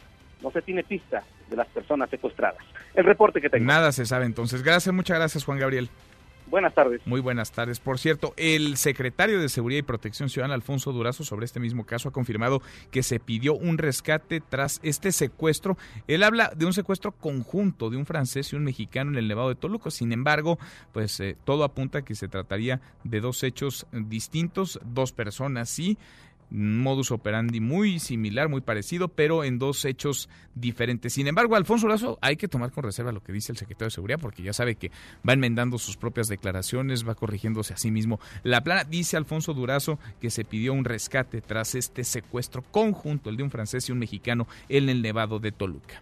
no se tiene pista de las personas secuestradas. El reporte que tengo. Nada se sabe entonces. Gracias, muchas gracias Juan Gabriel. Buenas tardes. Muy buenas tardes. Por cierto, el secretario de Seguridad y Protección Ciudadana, Alfonso Durazo, sobre este mismo caso ha confirmado que se pidió un rescate tras este secuestro. Él habla de un secuestro conjunto de un francés y un mexicano en el Nevado de Toluca. Sin embargo, pues eh, todo apunta a que se trataría de dos hechos distintos, dos personas, sí modus operandi muy similar, muy parecido, pero en dos hechos diferentes. Sin embargo, Alfonso Lazo, hay que tomar con reserva lo que dice el secretario de Seguridad, porque ya sabe que va enmendando sus propias declaraciones, va corrigiéndose a sí mismo. La plana dice Alfonso Durazo que se pidió un rescate tras este secuestro conjunto, el de un francés y un mexicano en el Nevado de Toluca.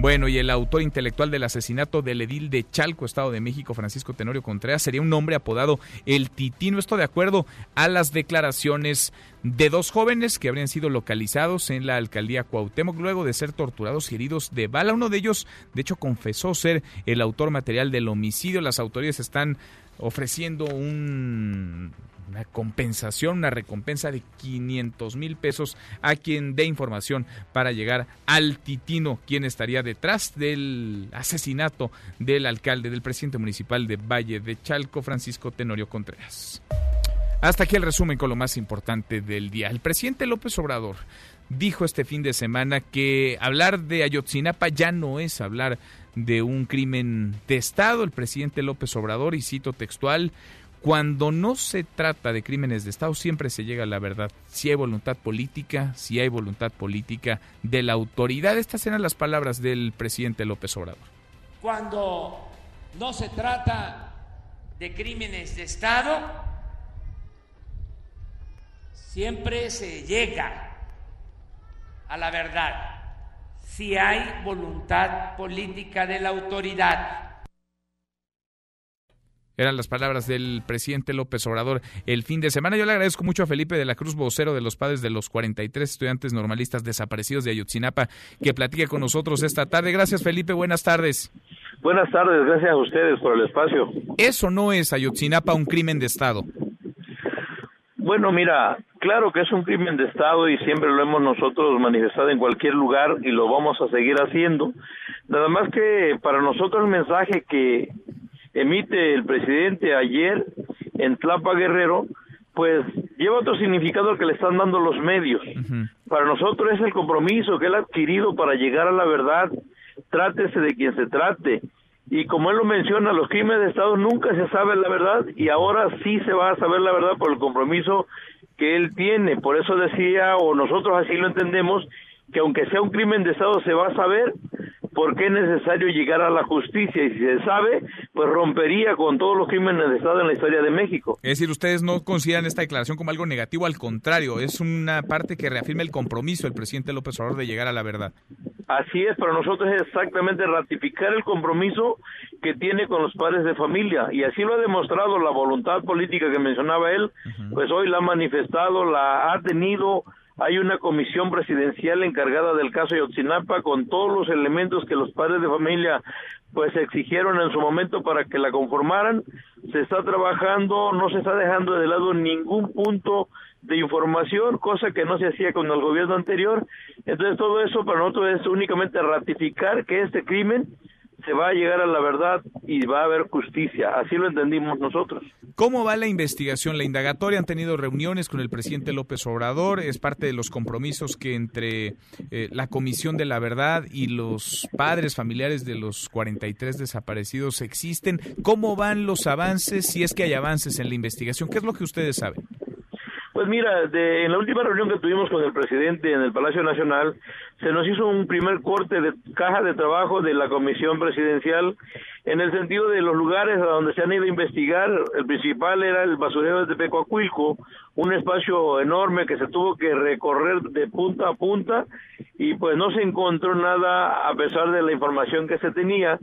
Bueno, y el autor intelectual del asesinato del edil de Chalco, Estado de México, Francisco Tenorio Contreras, sería un hombre apodado El Titino. Esto de acuerdo a las declaraciones de dos jóvenes que habrían sido localizados en la alcaldía Cuauhtémoc luego de ser torturados y heridos de bala. Uno de ellos, de hecho, confesó ser el autor material del homicidio. Las autoridades están ofreciendo un una compensación, una recompensa de 500 mil pesos a quien dé información para llegar al titino, quien estaría detrás del asesinato del alcalde, del presidente municipal de Valle de Chalco, Francisco Tenorio Contreras. Hasta aquí el resumen con lo más importante del día. El presidente López Obrador dijo este fin de semana que hablar de Ayotzinapa ya no es hablar de un crimen de Estado. El presidente López Obrador, y cito textual, cuando no se trata de crímenes de Estado, siempre se llega a la verdad. Si hay voluntad política, si hay voluntad política de la autoridad. Estas eran las palabras del presidente López Obrador. Cuando no se trata de crímenes de Estado, siempre se llega a la verdad. Si hay voluntad política de la autoridad. Eran las palabras del presidente López Obrador el fin de semana. Yo le agradezco mucho a Felipe de la Cruz, vocero de los padres de los 43 estudiantes normalistas desaparecidos de Ayotzinapa, que platique con nosotros esta tarde. Gracias, Felipe. Buenas tardes. Buenas tardes. Gracias a ustedes por el espacio. ¿Eso no es Ayotzinapa un crimen de Estado? Bueno, mira, claro que es un crimen de Estado y siempre lo hemos nosotros manifestado en cualquier lugar y lo vamos a seguir haciendo. Nada más que para nosotros el mensaje que emite el presidente ayer en Tlapa Guerrero, pues lleva otro significado al que le están dando los medios. Para nosotros es el compromiso que él ha adquirido para llegar a la verdad, trátese de quien se trate. y como él lo menciona, los crímenes de Estado nunca se sabe la verdad y ahora sí se va a saber la verdad por el compromiso que él tiene. Por eso decía, o nosotros así lo entendemos, que aunque sea un crimen de Estado se va a saber por qué es necesario llegar a la justicia y si se sabe, pues rompería con todos los crímenes de Estado en la historia de México. Es decir, ustedes no consideran esta declaración como algo negativo, al contrario, es una parte que reafirma el compromiso del presidente López Obrador de llegar a la verdad. Así es, para nosotros es exactamente ratificar el compromiso que tiene con los padres de familia y así lo ha demostrado la voluntad política que mencionaba él, pues hoy la ha manifestado, la ha tenido hay una comisión presidencial encargada del caso Yotzinapa con todos los elementos que los padres de familia pues exigieron en su momento para que la conformaran. Se está trabajando, no se está dejando de lado ningún punto de información, cosa que no se hacía con el gobierno anterior. Entonces todo eso para nosotros es únicamente ratificar que este crimen se va a llegar a la verdad y va a haber justicia. Así lo entendimos nosotros. ¿Cómo va la investigación? La indagatoria han tenido reuniones con el presidente López Obrador. Es parte de los compromisos que entre eh, la Comisión de la Verdad y los padres familiares de los 43 desaparecidos existen. ¿Cómo van los avances? Si es que hay avances en la investigación, ¿qué es lo que ustedes saben? Pues mira, de, en la última reunión que tuvimos con el presidente en el Palacio Nacional, se nos hizo un primer corte de caja de trabajo de la comisión presidencial en el sentido de los lugares a donde se han ido a investigar. El principal era el basurero de Tepecuacuilco, un espacio enorme que se tuvo que recorrer de punta a punta y pues no se encontró nada a pesar de la información que se tenía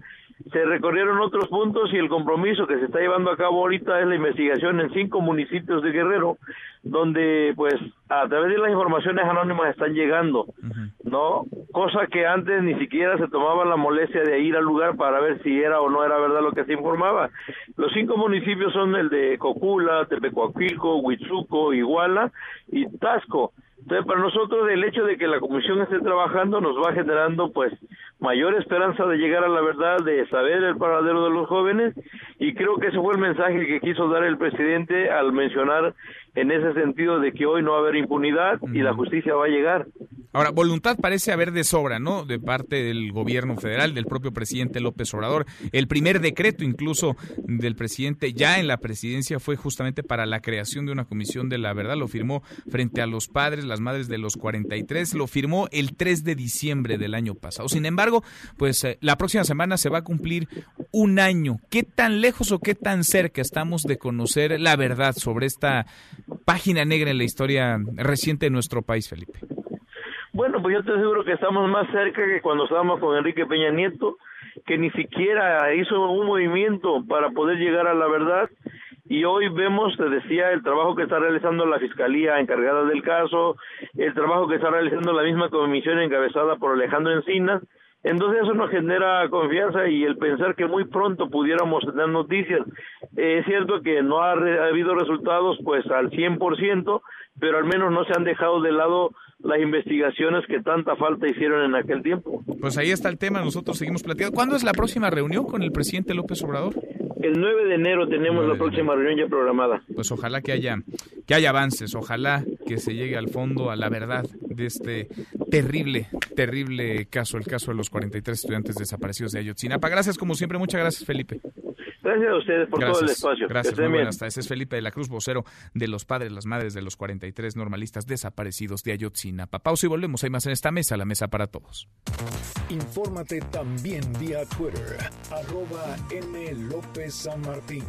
se recorrieron otros puntos y el compromiso que se está llevando a cabo ahorita es la investigación en cinco municipios de Guerrero, donde pues a través de las informaciones anónimas están llegando, ¿no? Cosa que antes ni siquiera se tomaba la molestia de ir al lugar para ver si era o no era verdad lo que se informaba. Los cinco municipios son el de Cocula, Tepecuaquilco, Huitzuco, Iguala y Tasco. Entonces, para nosotros el hecho de que la comisión esté trabajando nos va generando pues mayor esperanza de llegar a la verdad, de saber el paradero de los jóvenes. Y creo que ese fue el mensaje que quiso dar el presidente al mencionar en ese sentido de que hoy no va a haber impunidad y la justicia va a llegar. Ahora, voluntad parece haber de sobra, ¿no? De parte del gobierno federal, del propio presidente López Obrador. El primer decreto incluso del presidente ya en la presidencia fue justamente para la creación de una comisión de la verdad. Lo firmó frente a los padres, las madres de los 43. Lo firmó el 3 de diciembre del año pasado. Sin embargo, pues eh, la próxima semana se va a cumplir un año. ¿Qué tan lejos o qué tan cerca estamos de conocer la verdad sobre esta página negra en la historia reciente de nuestro país, Felipe? Bueno, pues yo te aseguro que estamos más cerca que cuando estábamos con Enrique Peña Nieto, que ni siquiera hizo un movimiento para poder llegar a la verdad. Y hoy vemos, te decía, el trabajo que está realizando la Fiscalía encargada del caso, el trabajo que está realizando la misma comisión encabezada por Alejandro Encinas. Entonces eso nos genera confianza y el pensar que muy pronto pudiéramos tener noticias. es cierto que no ha, ha habido resultados pues al 100%, pero al menos no se han dejado de lado las investigaciones que tanta falta hicieron en aquel tiempo. Pues ahí está el tema, nosotros seguimos platicando. ¿Cuándo es la próxima reunión con el presidente López Obrador? El 9 de enero tenemos la próxima reunión ya programada. Pues ojalá que haya que haya avances, ojalá que se llegue al fondo, a la verdad de este terrible, terrible caso, el caso de los 43 estudiantes desaparecidos de Ayotzinapa. Gracias como siempre, muchas gracias Felipe. Gracias a ustedes por todo el espacio. Gracias, muy buenas tardes. Es Felipe de la Cruz, vocero de los padres, las madres de los 43 normalistas desaparecidos de Ayotzinapa. Pausa y volvemos. Hay más en esta mesa, la mesa para todos. Infórmate también vía Twitter, arroba M. López San Martín.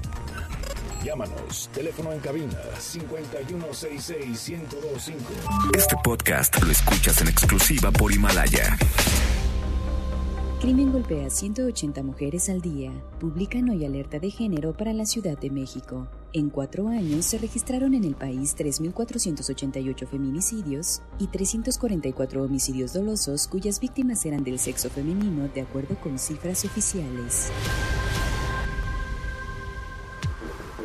Llámanos, teléfono en cabina 5166125. Este podcast lo escuchas en exclusiva por Himalaya. Crimen golpea 180 mujeres al día. Publican hoy alerta de género para la Ciudad de México. En cuatro años se registraron en el país 3.488 feminicidios y 344 homicidios dolosos cuyas víctimas eran del sexo femenino de acuerdo con cifras oficiales.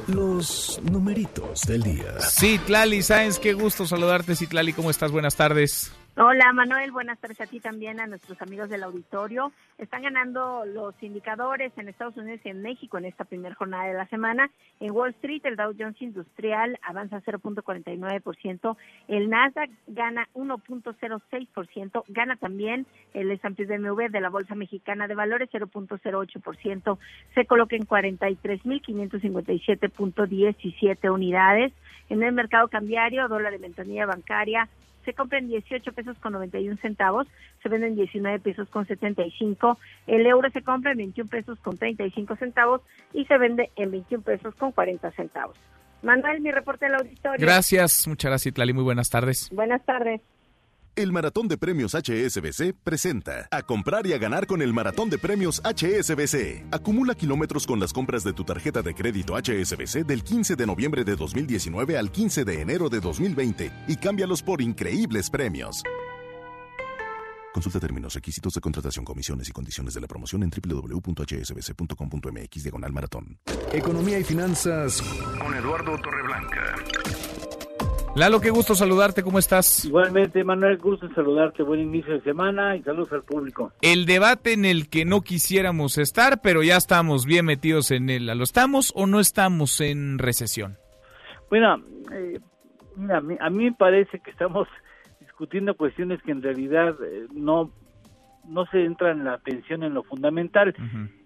Los numeritos del día. Sí, Tlali Sáenz, qué gusto saludarte. Sí, Tlali, ¿cómo estás? Buenas tardes. Hola Manuel, buenas tardes a ti también, a nuestros amigos del auditorio. Están ganando los indicadores en Estados Unidos y en México en esta primera jornada de la semana. En Wall Street el Dow Jones Industrial avanza 0.49%, el Nasdaq gana 1.06%, gana también el S&P BMW de la Bolsa Mexicana de Valores 0.08%, se coloca en 43.557.17 unidades. En el mercado cambiario, dólar de ventanilla bancaria se compran 18 pesos con 91 centavos, se venden 19 pesos con 75, el euro se compra en 21 pesos con 35 centavos y se vende en 21 pesos con 40 centavos. Manuel, mi reporte del auditorio. Gracias, muchas gracias, Tlali. Muy buenas tardes. Buenas tardes. El Maratón de Premios HSBC presenta a comprar y a ganar con el Maratón de Premios HSBC. Acumula kilómetros con las compras de tu tarjeta de crédito HSBC del 15 de noviembre de 2019 al 15 de enero de 2020 y cámbialos por increíbles premios. Consulta términos, requisitos de contratación, comisiones y condiciones de la promoción en www.hsbc.com.mx diagonal maratón. Economía y finanzas con Eduardo Torreblanca. Lalo, qué gusto saludarte, ¿cómo estás? Igualmente, Manuel, gusto saludarte, buen inicio de semana y saludos al público. El debate en el que no quisiéramos estar, pero ya estamos bien metidos en él, ¿lo estamos o no estamos en recesión? Bueno, eh, mira, a mí me parece que estamos discutiendo cuestiones que en realidad eh, no no se entra en la atención en lo fundamental.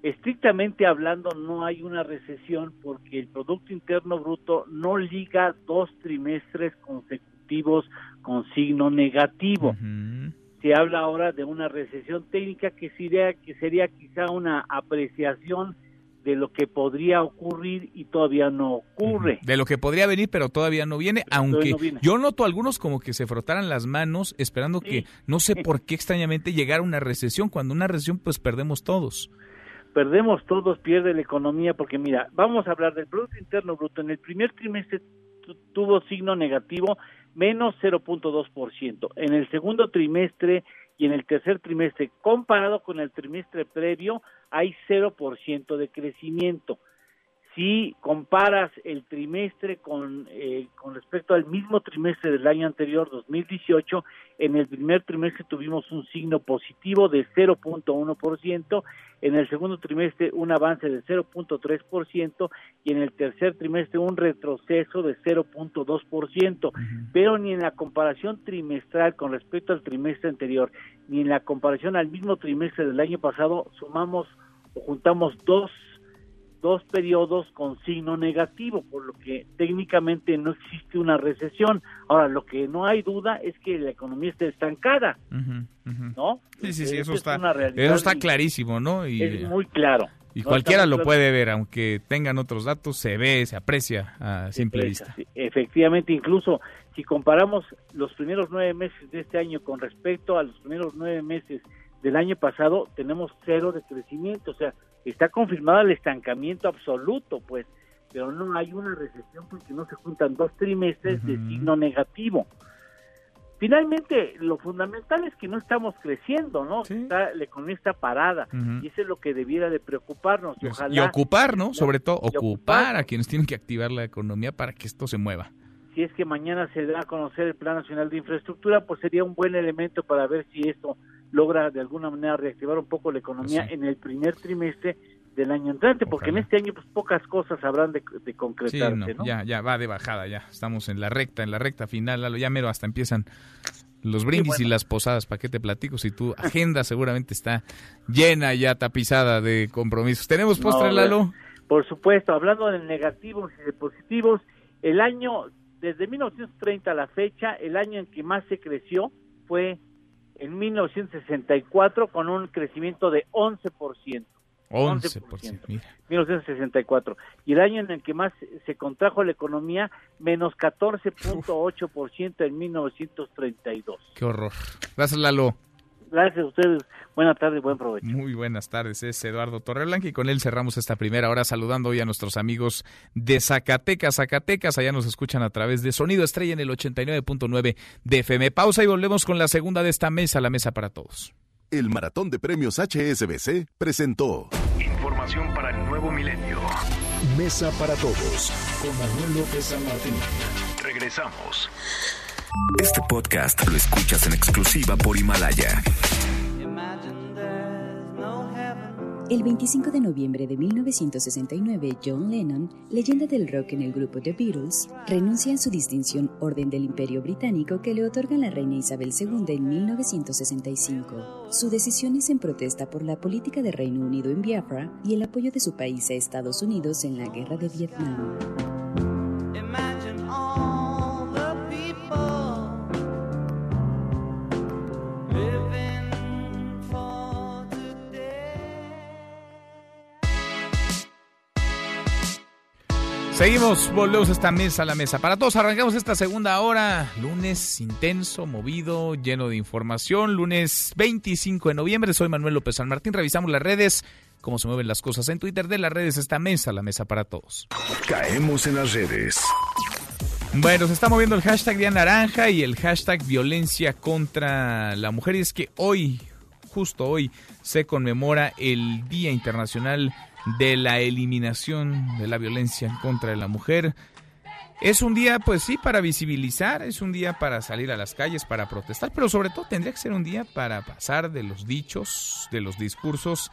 Estrictamente hablando, no hay una recesión porque el Producto Interno Bruto no liga dos trimestres consecutivos con signo negativo. Se habla ahora de una recesión técnica que sería, que sería quizá una apreciación de lo que podría ocurrir y todavía no ocurre. De lo que podría venir, pero todavía no viene, aunque yo noto algunos como que se frotaran las manos esperando que, no sé *laughs* por qué extrañamente llegara una recesión, cuando una recesión pues perdemos todos. Perdemos todos, pierde la economía, porque mira, vamos a hablar del Producto Interno Bruto. En el primer trimestre tuvo signo negativo, menos 0.2%. En el segundo trimestre y en el tercer trimestre, comparado con el trimestre previo, hay 0% de crecimiento. Si comparas el trimestre con, eh, con respecto al mismo trimestre del año anterior, 2018, en el primer trimestre tuvimos un signo positivo de 0.1%, en el segundo trimestre un avance de 0.3% y en el tercer trimestre un retroceso de 0.2%, pero ni en la comparación trimestral con respecto al trimestre anterior, ni en la comparación al mismo trimestre del año pasado sumamos o juntamos dos dos periodos con signo negativo, por lo que técnicamente no existe una recesión. Ahora, lo que no hay duda es que la economía está estancada, ¿no? Sí, sí, sí, eso está, eso está clarísimo, ¿no? Y, es muy claro. Y cualquiera lo puede ver, aunque tengan otros datos, se ve, se aprecia a simple vista. efectivamente, incluso si comparamos los primeros nueve meses de este año con respecto a los primeros nueve meses del año pasado, tenemos cero de crecimiento, o sea, está confirmado el estancamiento absoluto, pues, pero no hay una recesión porque no se juntan dos trimestres de signo negativo. Finalmente, lo fundamental es que no estamos creciendo, ¿no? Está, la economía está parada y eso es lo que debiera de preocuparnos. Y, ojalá, y ocupar, ¿no? Sobre todo, ocupar, a quienes tienen que activar la economía para que esto se mueva. Si es que mañana se da a conocer el Plan Nacional de Infraestructura, pues sería un buen elemento para ver si esto logra de alguna manera reactivar un poco la economía en el primer trimestre del año entrante, porque en este año pues pocas cosas habrán de, de concretarse, Ya, ya va de bajada, ya estamos en la recta, en la recta final, ya mero hasta empiezan los brindis y las posadas, ¿para qué te platico? Si tu agenda seguramente está llena ya tapizada de compromisos. ¿Tenemos postre, Lalo? Por supuesto, hablando de negativos y de positivos, el año, desde 1930 a la fecha, el año en que más se creció fue en 1964 con un crecimiento de 11%. 11%, mira. 1964. Y el año en el que más se contrajo la economía, menos 14.8% en 1932. Qué horror. Gracias, Lalo. Gracias a ustedes. Buenas tardes, buen provecho. Muy buenas tardes, es Eduardo Torreblanca y con él cerramos esta primera hora saludando hoy a nuestros amigos de Zacatecas. Zacatecas, allá nos escuchan a través de Sonido Estrella en el 89.9 de FM. Pausa y volvemos con la segunda de esta mesa, la mesa para todos. El Maratón de Premios HSBC presentó Información para el nuevo milenio. Mesa para todos con Manuel López San Martín. Regresamos. Este podcast lo escuchas en exclusiva por Himalaya. El 25 de noviembre de 1969, John Lennon, leyenda del rock en el grupo The Beatles, renuncia a su distinción Orden del Imperio Británico que le otorga la reina Isabel II en 1965. Su decisión es en protesta por la política de Reino Unido en Biafra y el apoyo de su país a Estados Unidos en la guerra de Vietnam. Seguimos, volvemos a esta mesa, a la mesa. Para todos, arrancamos esta segunda hora. Lunes intenso, movido, lleno de información. Lunes 25 de noviembre. Soy Manuel López San Martín. Revisamos las redes, cómo se mueven las cosas en Twitter de las redes. Esta mesa, la mesa para todos. Caemos en las redes. Bueno, se está moviendo el hashtag Día Naranja y el hashtag Violencia contra la Mujer. Y es que hoy, justo hoy, se conmemora el Día Internacional de la eliminación de la violencia en contra la mujer. Es un día, pues sí, para visibilizar, es un día para salir a las calles, para protestar, pero sobre todo tendría que ser un día para pasar de los dichos, de los discursos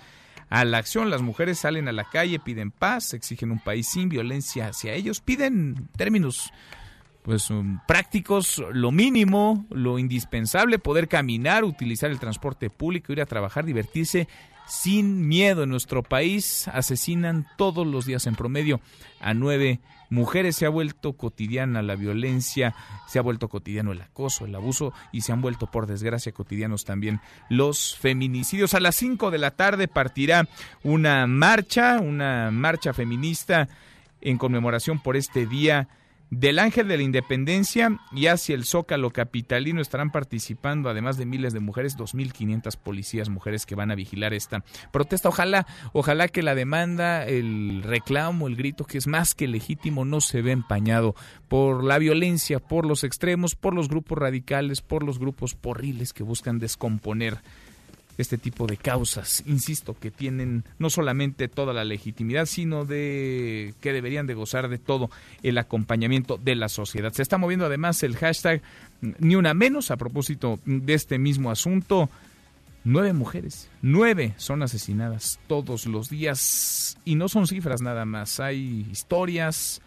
a la acción. Las mujeres salen a la calle, piden paz, exigen un país sin violencia hacia ellos, piden términos pues um, prácticos, lo mínimo, lo indispensable, poder caminar, utilizar el transporte público, ir a trabajar, divertirse sin miedo en nuestro país. Asesinan todos los días en promedio a nueve mujeres. Se ha vuelto cotidiana la violencia, se ha vuelto cotidiano el acoso, el abuso y se han vuelto, por desgracia, cotidianos también los feminicidios. A las cinco de la tarde partirá una marcha, una marcha feminista en conmemoración por este día del Ángel de la Independencia y hacia el Zócalo Capitalino estarán participando, además de miles de mujeres, 2.500 policías mujeres que van a vigilar esta protesta. Ojalá, ojalá que la demanda, el reclamo, el grito, que es más que legítimo, no se ve empañado por la violencia, por los extremos, por los grupos radicales, por los grupos porriles que buscan descomponer este tipo de causas, insisto, que tienen no solamente toda la legitimidad, sino de que deberían de gozar de todo el acompañamiento de la sociedad. Se está moviendo además el hashtag ni una menos a propósito de este mismo asunto. Nueve mujeres, nueve son asesinadas todos los días y no son cifras nada más, hay historias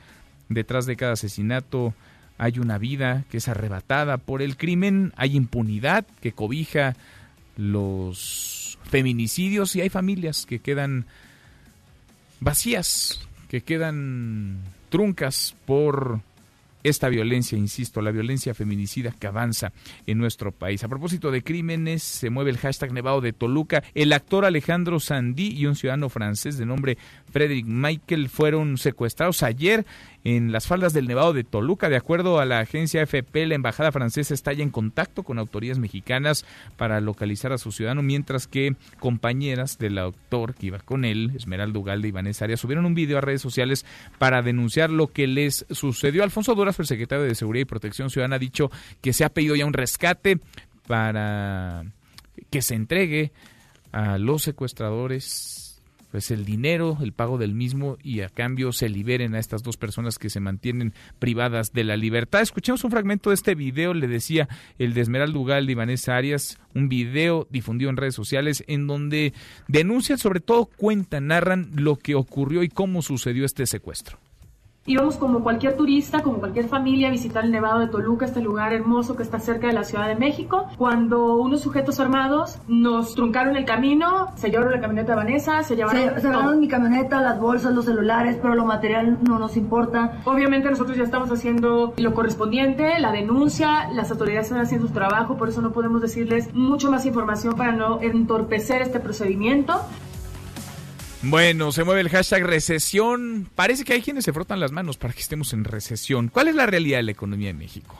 detrás de cada asesinato, hay una vida que es arrebatada por el crimen, hay impunidad que cobija los feminicidios y hay familias que quedan vacías, que quedan truncas por esta violencia, insisto, la violencia feminicida que avanza en nuestro país. A propósito de crímenes, se mueve el hashtag Nevado de Toluca. El actor Alejandro Sandí y un ciudadano francés de nombre Frederick Michael fueron secuestrados ayer en las faldas del Nevado de Toluca. De acuerdo a la agencia FP, la embajada francesa está ya en contacto con autoridades mexicanas para localizar a su ciudadano, mientras que compañeras del autor que iba con él, Esmeralda Ugalde y Vanessa Arias, subieron un video a redes sociales para denunciar lo que les sucedió. Alfonso Duras, el secretario de Seguridad y Protección Ciudadana, ha dicho que se ha pedido ya un rescate para que se entregue a los secuestradores pues el dinero, el pago del mismo y a cambio se liberen a estas dos personas que se mantienen privadas de la libertad. Escuchemos un fragmento de este video, le decía el de Esmeralda Ugalde y Arias, un video difundido en redes sociales en donde denuncian, sobre todo cuentan, narran lo que ocurrió y cómo sucedió este secuestro. Íbamos como cualquier turista, como cualquier familia a visitar el Nevado de Toluca, este lugar hermoso que está cerca de la Ciudad de México, cuando unos sujetos armados nos truncaron el camino, se llevaron la camioneta de Vanessa, se llevaron... Se, llevaron mi camioneta, las bolsas, los celulares, pero lo material no nos importa. Obviamente nosotros ya estamos haciendo lo correspondiente, la denuncia, las autoridades están haciendo su trabajo, por eso no podemos decirles mucho más información para no entorpecer este procedimiento. Bueno, se mueve el hashtag recesión. Parece que hay quienes se frotan las manos para que estemos en recesión. ¿Cuál es la realidad de la economía de México?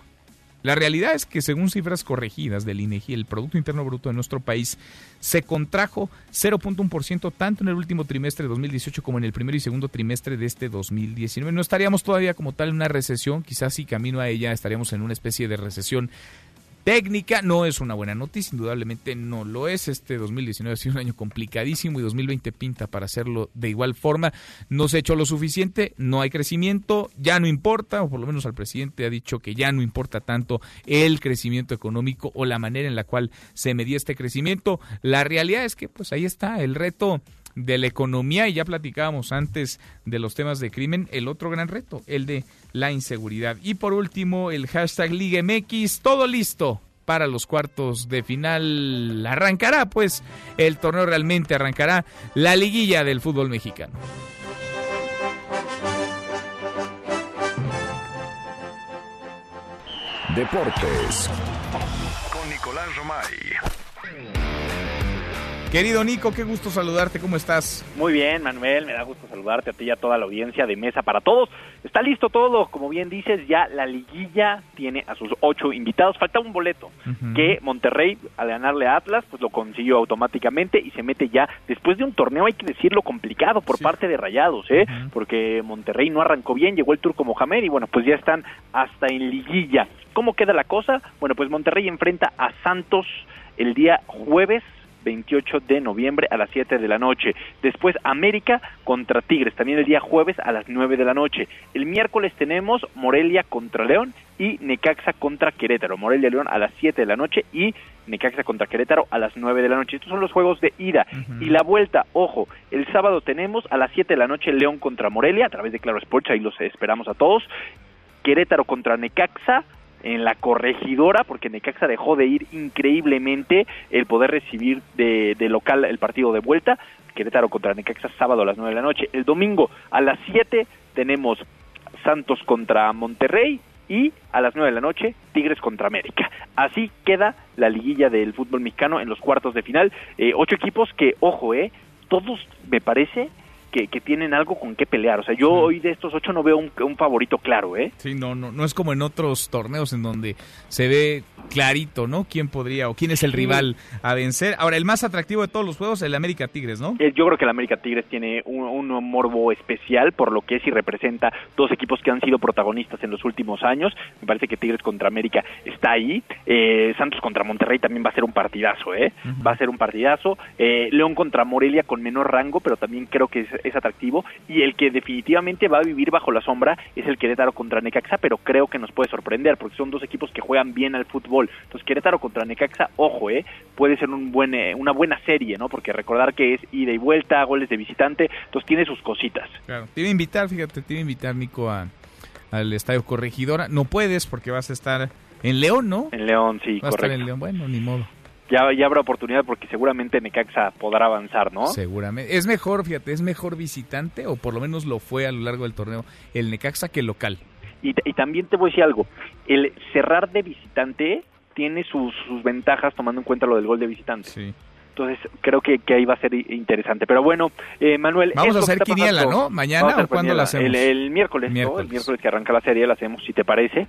La realidad es que según cifras corregidas del INEGI, el Producto Interno Bruto de nuestro país se contrajo 0.1% tanto en el último trimestre de 2018 como en el primer y segundo trimestre de este 2019. No estaríamos todavía como tal en una recesión, quizás si camino a ella estaríamos en una especie de recesión técnica. No es una buena noticia, indudablemente no lo es. Este 2019 ha sido un año complicadísimo y 2020 pinta para hacerlo de igual forma. No se ha hecho lo suficiente, no hay crecimiento, ya no importa, o por lo menos al presidente ha dicho que ya no importa tanto el crecimiento económico o la manera en la cual se medía este crecimiento. La realidad es que pues ahí está el reto de la economía y ya platicábamos antes de los temas de crimen, el otro gran reto, el de la inseguridad. Y por último, el hashtag Liga MX, todo listo para los cuartos de final. Arrancará, pues, el torneo realmente arrancará la liguilla del fútbol mexicano. Deportes con Nicolás Romay. Querido Nico, qué gusto saludarte, ¿cómo estás? Muy bien, Manuel, me da gusto saludarte a ti y a toda la audiencia de Mesa para Todos. Está listo todo, como bien dices, ya la liguilla tiene a sus ocho invitados. Falta un boleto que Monterrey, al ganarle a Atlas, pues lo consiguió automáticamente y se mete ya, después de un torneo, hay que decirlo, complicado por parte de Rayados, ¿eh? Porque Monterrey no arrancó bien, llegó el Turco Mohamed y bueno, pues ya están hasta en liguilla. ¿Cómo queda la cosa? Bueno, pues Monterrey enfrenta a Santos el día jueves 28 de noviembre a las 7 de la noche. Después América contra Tigres, también el día jueves a las 9 de la noche. El miércoles tenemos Morelia contra León y Necaxa contra Querétaro. Morelia León a las 7 de la noche y Necaxa contra Querétaro a las 9 de la noche. Estos son los juegos de ida. Y la vuelta, ojo, el sábado tenemos a las 7 de la noche León contra Morelia a través de Claro Sports, ahí los esperamos a todos. Querétaro contra Necaxa en la corregidora, porque Necaxa dejó de ir increíblemente el poder recibir de, local el partido de vuelta. Querétaro contra Necaxa sábado a las 9 de la noche. El domingo a las 7 tenemos Santos contra Monterrey y a las 9 de la noche Tigres contra América. Así queda la liguilla del fútbol mexicano en los cuartos de final. Eh, ocho equipos que, ojo, eh, todos me parece que, tienen algo con qué pelear. O sea, yo hoy de estos ocho no veo un, un, favorito claro, ¿eh? Sí, no, no, no es como en otros torneos en donde se ve clarito, ¿no? ¿Quién podría o quién es el rival a vencer? Ahora, el más atractivo de todos los juegos, el América Tigres, ¿no? Eh, yo creo que el América Tigres tiene un, un, morbo especial por lo que es y representa dos equipos que han sido protagonistas en los últimos años. Me parece que Tigres contra América está ahí. Eh, Santos contra Monterrey también va a ser un partidazo, ¿eh? Va a ser un partidazo. Eh, León contra Morelia con menor rango, pero también creo que es, es atractivo y el que definitivamente va a vivir bajo la sombra es el Querétaro contra Necaxa, pero creo que nos puede sorprender porque son dos equipos que juegan bien al fútbol. Entonces Querétaro contra Necaxa, ojo, eh, puede ser un buen, eh, una buena serie, ¿no? Porque recordar que es ida y vuelta, goles de visitante, entonces tiene sus cositas. Claro. Te iba a invitar, fíjate, te iba a invitar Nico a, al Estadio Corregidora. No puedes porque vas a estar en León, ¿no? En León, sí, vas A estar en León, bueno, ni modo ya, ya habrá oportunidad porque seguramente Necaxa podrá avanzar, ¿no? Seguramente. Es mejor, fíjate, es mejor visitante, o por lo menos lo fue a lo largo del torneo, el Necaxa que local. Y, y también te voy a decir algo, el cerrar de visitante tiene sus, sus ventajas tomando en cuenta lo del gol de visitante. Sí. Entonces creo que, que ahí va a ser interesante. Pero bueno, eh, Manuel... Vamos a hacer quiniela, ¿no? ¿Mañana o cuándo la hacemos? El, miércoles, ¿no? El miércoles que arranca la serie la hacemos, si te parece.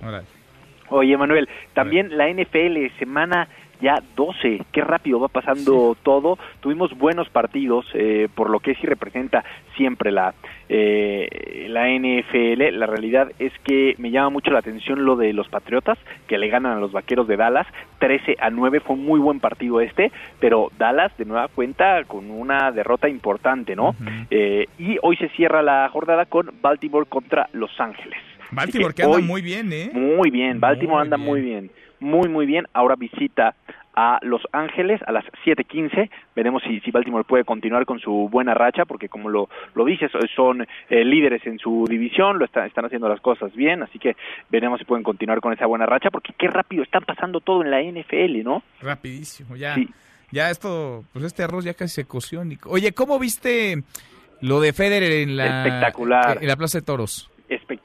Oye, Manuel, también la NFL, semana ya 12. Qué rápido va pasando todo. Tuvimos buenos partidos, eh, por lo que sí representa siempre la, eh, la NFL. La realidad es que me llama mucho la atención lo de los Patriotas, que le ganan a los Vaqueros de Dallas 13 a 9. Fue un muy buen partido este, pero Dallas de nueva cuenta con una derrota importante, ¿no? eh, y hoy se cierra la jornada con Baltimore contra Los Ángeles. Baltimore que, anda muy bien, ¿eh? Muy bien, Baltimore anda muy bien muy muy bien. Ahora visita a Los Ángeles a las 7:15. Veremos si, si Baltimore puede continuar con su buena racha, porque como lo, lo dices, son eh, líderes en su división, lo están haciendo las cosas bien, así que veremos si pueden continuar con esa buena racha, porque qué rápido están pasando todo en la NFL, ¿no? Rapidísimo, ya. Ya esto, pues este arroz ya casi se coció. Oye, ¿cómo viste lo de Federer en la, Espectacular. en la Plaza de Toros?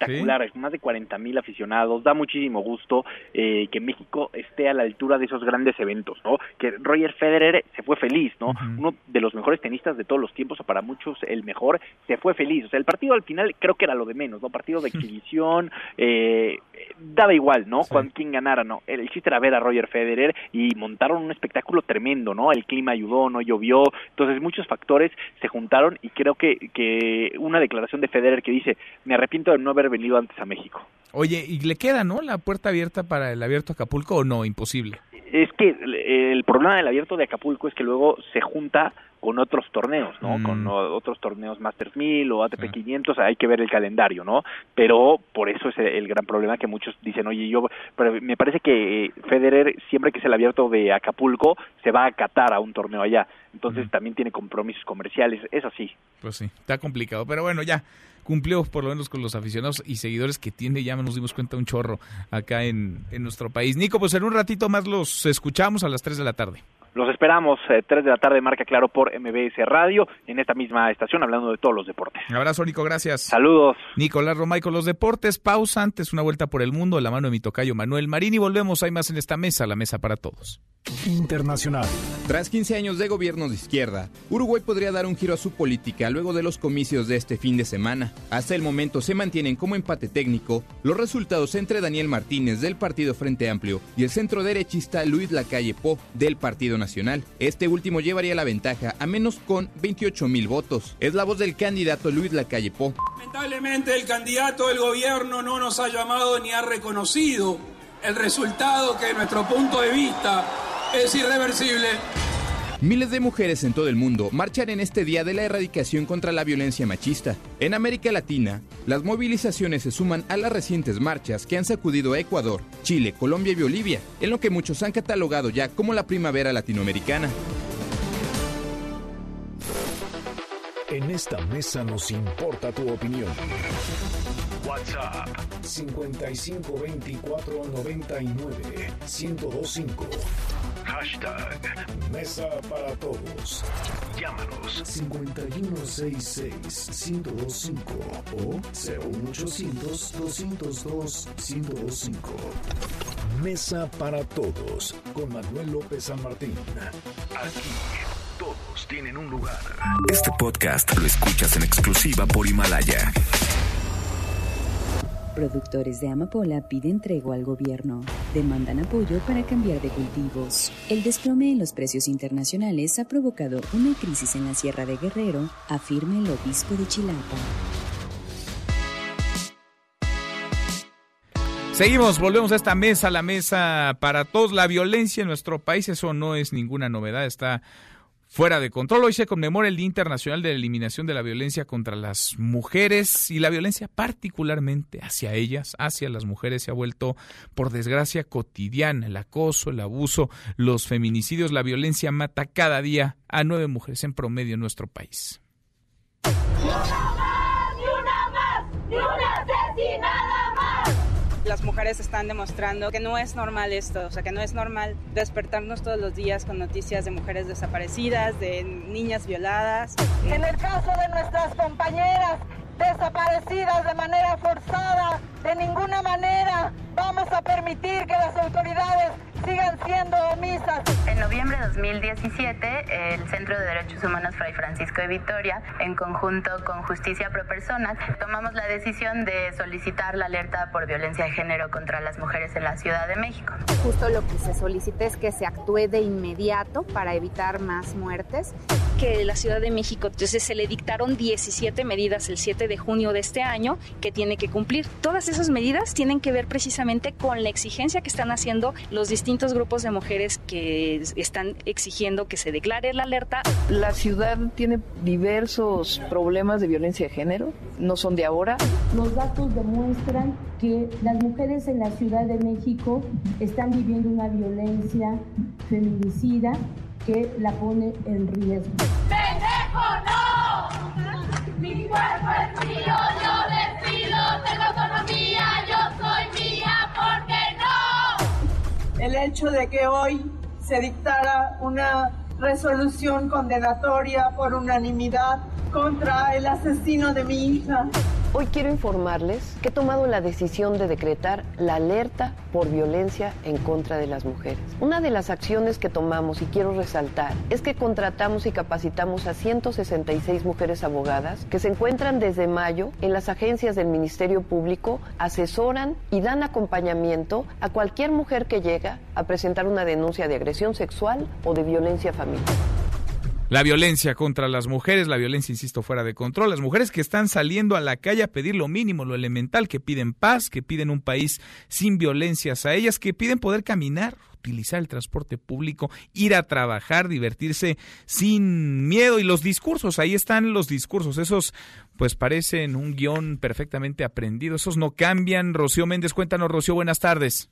Espectacular, más de 40 mil aficionados, da muchísimo gusto eh, que México esté a la altura de esos grandes eventos, ¿no? Que Roger Federer se fue feliz, ¿no? Uno de los mejores tenistas de todos los tiempos, o para muchos el mejor, se fue feliz, o sea, el partido al final creo que era lo de menos, ¿no? Partido de *laughs* exhibición, eh, daba igual, ¿no? Cuando quien ganara, ¿no? El chiste era ver a Roger Federer y montaron un espectáculo tremendo, ¿no? El clima ayudó, no llovió, entonces muchos factores se juntaron y creo que, que una declaración de Federer que dice, me arrepiento de no haber venido antes a México. Oye, ¿y le queda, no, la puerta abierta para el abierto Acapulco o no? Imposible. Es que el problema del abierto de Acapulco es que luego se junta con otros torneos, ¿no? Mm. Con otros torneos Masters 1000 o ATP 500, hay que ver el calendario, ¿no? Pero por eso es el gran problema que muchos dicen, oye, yo, pero me parece que eh, Federer, siempre que es el abierto de Acapulco, se va a Qatar a un torneo allá. Entonces también tiene compromisos comerciales, es así. Pues sí, está complicado. Pero bueno, ya cumplió por lo menos con los aficionados y seguidores que tiene, ya nos dimos cuenta, un chorro acá en, en nuestro país. Nico, pues en un ratito más los escuchamos a las 3 de la tarde. Los esperamos, eh, 3 de la tarde, marca claro por MBS Radio, en esta misma estación, hablando de todos los deportes. Un abrazo, Nico, gracias. Saludos. Nicolás Romay con los deportes. Pausa antes, una vuelta por el mundo, de la mano de mi tocayo Manuel Marín y volvemos. Hay más en esta mesa, la mesa para todos. Internacional. Tras 15 años de gobierno de izquierda, Uruguay podría dar un giro a su política luego de los comicios de este fin de semana. Hasta el momento se mantienen como empate técnico los resultados entre Daniel Martínez del Partido Frente Amplio y el centro derechista Luis Lacalle Po del Partido Nacional. Este último llevaría la ventaja a menos con 28 mil votos. Es la voz del candidato Luis Lacalle Po. Lamentablemente el candidato del gobierno no nos ha llamado ni ha reconocido el resultado que de nuestro punto de vista es irreversible. Miles de mujeres en todo el mundo marchan en este día de la erradicación contra la violencia machista. En América Latina, las movilizaciones se suman a las recientes marchas que han sacudido a Ecuador, Chile, Colombia y Bolivia, en lo que muchos han catalogado ya como la primavera latinoamericana. En esta mesa nos importa tu opinión. WhatsApp 5524 99 1025. Hashtag Mesa para Todos. Llámanos 5166 1025 o 01800 202 1025. Mesa para Todos con Manuel López San Martín. Aquí todos tienen un lugar. Este podcast lo escuchas en exclusiva por Himalaya. Productores de amapola piden tregua al gobierno. Demandan apoyo para cambiar de cultivos. El desplome en los precios internacionales ha provocado una crisis en la Sierra de Guerrero, afirma el obispo de Chilapa. Seguimos, volvemos a esta mesa, la mesa para todos. La violencia en nuestro país, eso no es ninguna novedad, está fuera de control. Hoy se conmemora el Día Internacional de la Eliminación de la Violencia contra las Mujeres y la violencia particularmente hacia ellas, hacia las mujeres, se ha vuelto, por desgracia, cotidiana. El acoso, el abuso, los feminicidios, la violencia mata cada día a nueve mujeres en promedio en nuestro país. Las mujeres están demostrando que no es normal esto, o sea, que no es normal despertarnos todos los días con noticias de mujeres desaparecidas, de niñas violadas. En el caso de nuestras compañeras desaparecidas de manera forzada, de ninguna manera vamos a permitir que las autoridades sigan siendo omisas. En noviembre de 2017, el Centro de Derechos Humanos Fray Francisco de Vitoria, en conjunto con Justicia Pro Persona, tomamos la decisión de solicitar la alerta por violencia de género contra las mujeres en la Ciudad de México. Justo lo que se solicita es que se actúe de inmediato para evitar más muertes. Que la Ciudad de México, entonces se le dictaron 17 medidas el 7 de junio de este año que tiene que cumplir. Todas esas medidas tienen que ver precisamente con la exigencia que están haciendo los distintos grupos de mujeres que están exigiendo que se declare la alerta. La ciudad tiene diversos problemas de violencia de género, no son de ahora. Los datos demuestran que las mujeres en la Ciudad de México están viviendo una violencia feminicida que la pone en riesgo. ¡Pendejo no! Mi cuerpo es mío, yo decido, tengo autonomía, yo soy mía, ¿por qué no? El hecho de que hoy se dictara una resolución condenatoria por unanimidad contra el asesino de mi hija. Hoy quiero informarles que he tomado la decisión de decretar la alerta por violencia en contra de las mujeres. Una de las acciones que tomamos y quiero resaltar es que contratamos y capacitamos a 166 mujeres abogadas que se encuentran desde mayo en las agencias del Ministerio Público, asesoran y dan acompañamiento a cualquier mujer que llega a presentar una denuncia de agresión sexual o de violencia familiar. La violencia contra las mujeres, la violencia, insisto, fuera de control, las mujeres que están saliendo a la calle a pedir lo mínimo, lo elemental, que piden paz, que piden un país sin violencias a ellas, que piden poder caminar, utilizar el transporte público, ir a trabajar, divertirse sin miedo y los discursos, ahí están los discursos, esos pues parecen un guion perfectamente aprendido, esos no cambian. Rocío Méndez, cuéntanos, Rocío, buenas tardes.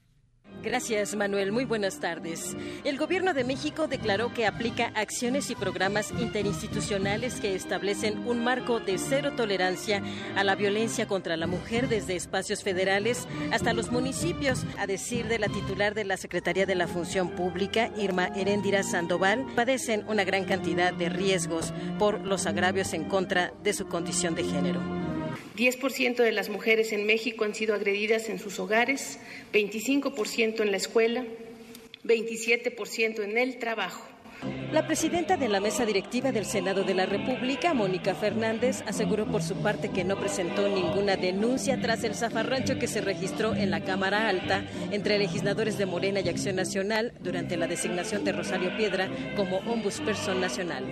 Gracias, Manuel. Muy buenas tardes. El Gobierno de México declaró que aplica acciones y programas interinstitucionales que establecen un marco de cero tolerancia a la violencia contra la mujer desde espacios federales hasta los municipios. A decir de la titular de la Secretaría de la Función Pública, Irma Heréndira Sandoval, padecen una gran cantidad de riesgos por los agravios en contra de su condición de género. 10% de las mujeres en México han sido agredidas en sus hogares, 25% en la escuela, 27% en el trabajo. La presidenta de la mesa directiva del Senado de la República, Mónica Fernández, aseguró por su parte que no presentó ninguna denuncia tras el zafarrancho que se registró en la Cámara Alta entre legisladores de Morena y Acción Nacional durante la designación de Rosario Piedra como ombudsperson nacional.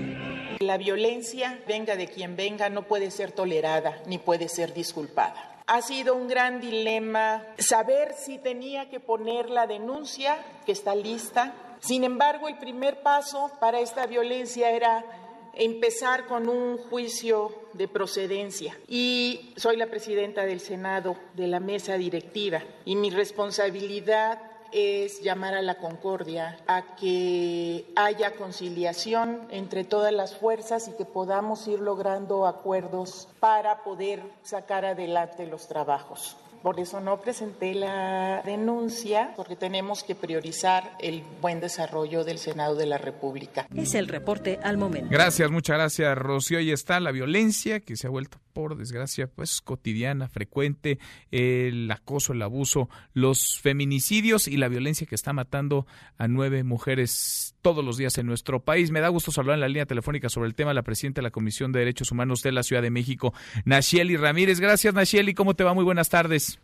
La violencia, venga de quien venga, no puede ser tolerada ni puede ser disculpada. Ha sido un gran dilema saber si tenía que poner la denuncia, que está lista. Sin embargo, el primer paso para esta violencia era empezar con un juicio de procedencia. Y soy la presidenta del Senado de la mesa directiva y mi responsabilidad es llamar a la concordia, a que haya conciliación entre todas las fuerzas y que podamos ir logrando acuerdos para poder sacar adelante los trabajos. Por eso no presenté la denuncia, porque tenemos que priorizar el buen desarrollo del Senado de la República. Es el reporte al momento. Gracias, muchas gracias, Rocío. Ahí está la violencia que se ha vuelto, por desgracia, pues cotidiana, frecuente, el acoso, el abuso, los feminicidios y la violencia que está matando a nueve mujeres todos los días en nuestro país. Me da gusto saludar en la línea telefónica sobre el tema la presidenta de la Comisión de Derechos Humanos de la Ciudad de México, Nacheli Ramírez. Gracias, Nacheli. ¿Cómo te va? Muy buenas tardes.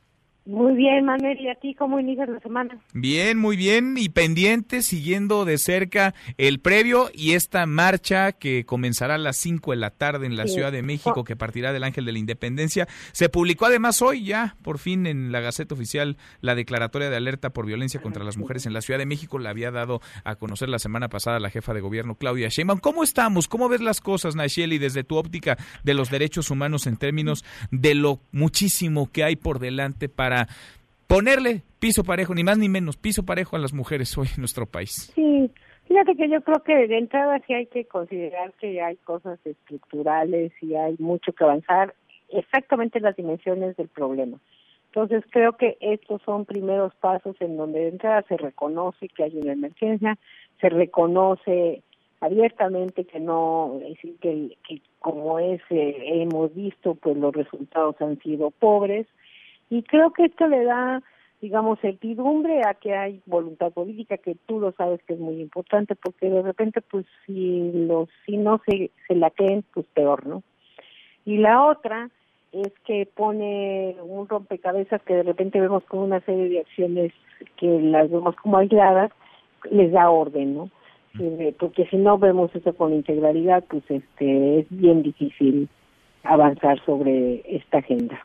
Muy bien, Manuel, ¿y a ti cómo inicias la semana? Bien, muy bien, y pendiente, siguiendo de cerca el previo y esta marcha que comenzará a las 5 de la tarde en la Ciudad de México, que partirá del Ángel de la Independencia. Se publicó además hoy ya, por fin, en la Gaceta Oficial, la declaratoria de alerta por violencia contra las mujeres en la Ciudad de México. La había dado a conocer la semana pasada la jefa de gobierno, Claudia Sheinbaum. ¿Cómo estamos? ¿Cómo ves las cosas, Nacheli, desde tu óptica de los derechos humanos en términos de lo muchísimo que hay por delante para ponerle piso parejo, ni más ni menos, piso parejo a las mujeres hoy en nuestro país. Sí, fíjate que yo creo que de entrada sí hay que considerar que hay cosas estructurales y hay mucho que avanzar exactamente en las dimensiones del problema. Entonces creo que estos son primeros pasos en donde de entrada se reconoce que hay una emergencia, se reconoce abiertamente que no, decir, que, que como es, eh, hemos visto, pues los resultados han sido pobres, y creo que esto le da, digamos, certidumbre a que hay voluntad política, que tú lo sabes que es muy importante, porque de repente, pues, si, los, si no se, se la creen, pues peor, ¿no? Y la otra es que pone un rompecabezas que de repente vemos con una serie de acciones que las vemos como aisladas, les da orden, ¿no? Eh, porque si no vemos eso con integralidad, pues este es bien difícil avanzar sobre esta agenda.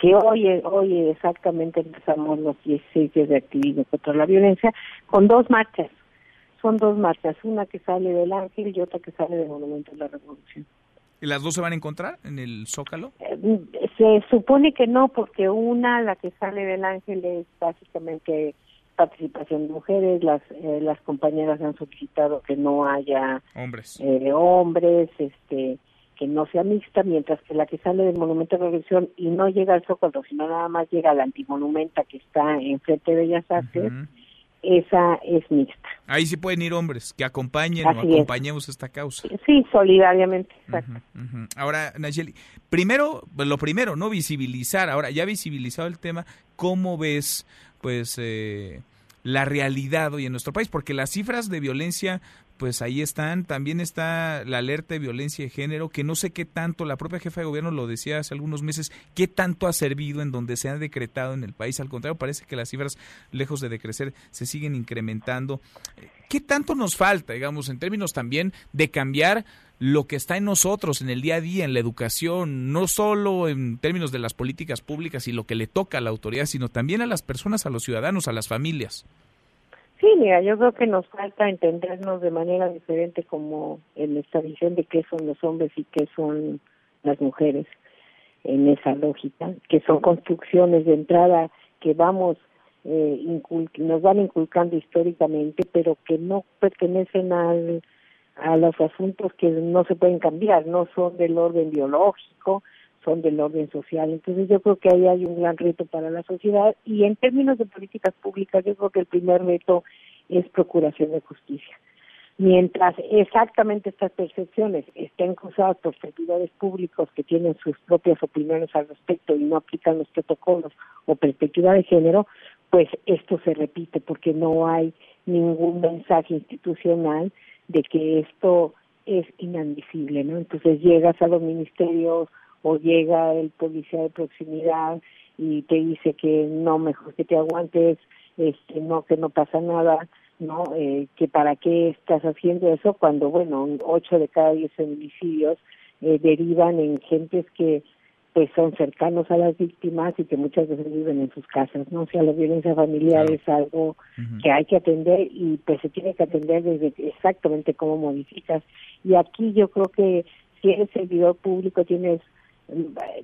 Que hoy, hoy exactamente empezamos los 16 días de activismo contra la violencia con dos marchas. Son dos marchas, una que sale del Ángel y otra que sale del Monumento de la Revolución. ¿Y las dos se van a encontrar en el Zócalo? Eh, se supone que no, porque una, la que sale del Ángel, es básicamente participación de mujeres, las eh, las compañeras han solicitado que no haya hombres, eh, hombres, este que no sea mixta, mientras que la que sale del Monumento de Revolución y no llega al Zócalo, sino nada más llega al antimonumenta que está enfrente de Bellas Artes, esa es mixta. Ahí sí pueden ir hombres que acompañen o acompañemos esta causa. Sí, solidariamente, exacto. Ahora, Nayeli, primero, lo primero, ¿no? Visibilizar, ahora ya visibilizado el tema, ¿cómo ves, pues, eh, la realidad hoy en nuestro país, porque las cifras de violencia pues ahí están. También está la alerta de violencia de género, que no sé qué tanto, la propia jefa de gobierno lo decía hace algunos meses, qué tanto ha servido en donde se ha decretado en el país. Al contrario, parece que las cifras, lejos de decrecer, se siguen incrementando. ¿Qué tanto nos falta, digamos, en términos también de cambiar lo que está en nosotros, en el día a día, en la educación, no solo en términos de las políticas públicas y lo que le toca a la autoridad, sino también a las personas, a los ciudadanos, a las familias? Sí, mira, yo creo que nos falta entendernos de manera diferente como en esta visión de qué son los hombres y qué son las mujeres en esa lógica, que son construcciones de entrada que vamos eh, nos van inculcando históricamente, pero que no pertenecen al, a los asuntos que no se pueden cambiar, no son del orden biológico, son del orden social. Entonces yo creo que ahí hay un gran reto para la sociedad y en términos de políticas públicas yo creo que el primer reto es procuración de justicia. Mientras exactamente estas percepciones estén cruzadas por servidores públicos que tienen sus propias opiniones al respecto y no aplican los protocolos o perspectiva de género, pues esto se repite porque no hay ningún mensaje institucional de que esto es inadmisible, ¿no? Entonces llegas a los ministerios o llega el policía de proximidad y te dice que no, mejor que te aguantes, este, no, que no pasa nada, no, eh, que para qué estás haciendo eso cuando, bueno, ocho de cada diez feminicidios eh, derivan en gentes que pues son cercanos a las víctimas y que muchas veces viven en sus casas, ¿no? O sea, la violencia familiar es algo que hay que atender y pues se tiene que atender desde exactamente cómo modificas. Y aquí yo creo que si eres servidor público tienes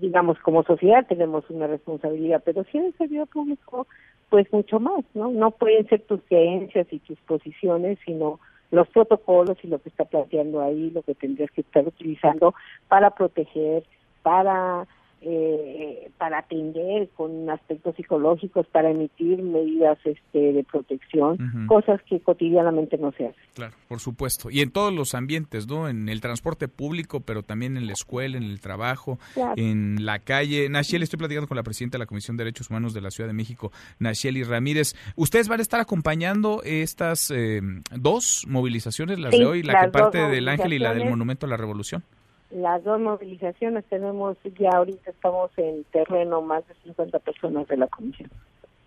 digamos, como sociedad tenemos una responsabilidad, pero si eres servidor público, pues mucho más, ¿no? No pueden ser tus creencias y tus posiciones, sino los protocolos y lo que está planteando ahí, lo que tendrías que estar utilizando para proteger, para eh, para atender con aspectos psicológicos, para emitir medidas este, de protección, cosas que cotidianamente no se hacen. Claro, por supuesto. Y en todos los ambientes, ¿no? En el transporte público, pero también en la escuela, en el trabajo, en la calle. Nacheli, estoy platicando con la presidenta de la Comisión de Derechos Humanos de la Ciudad de México, Nacheli Ramírez. ¿Ustedes van a estar acompañando estas eh, dos movilizaciones, las de hoy, la que parte del Ángel y la del Monumento a la Revolución? Las dos movilizaciones tenemos ya ahorita estamos en terreno más de 50 personas de la comisión.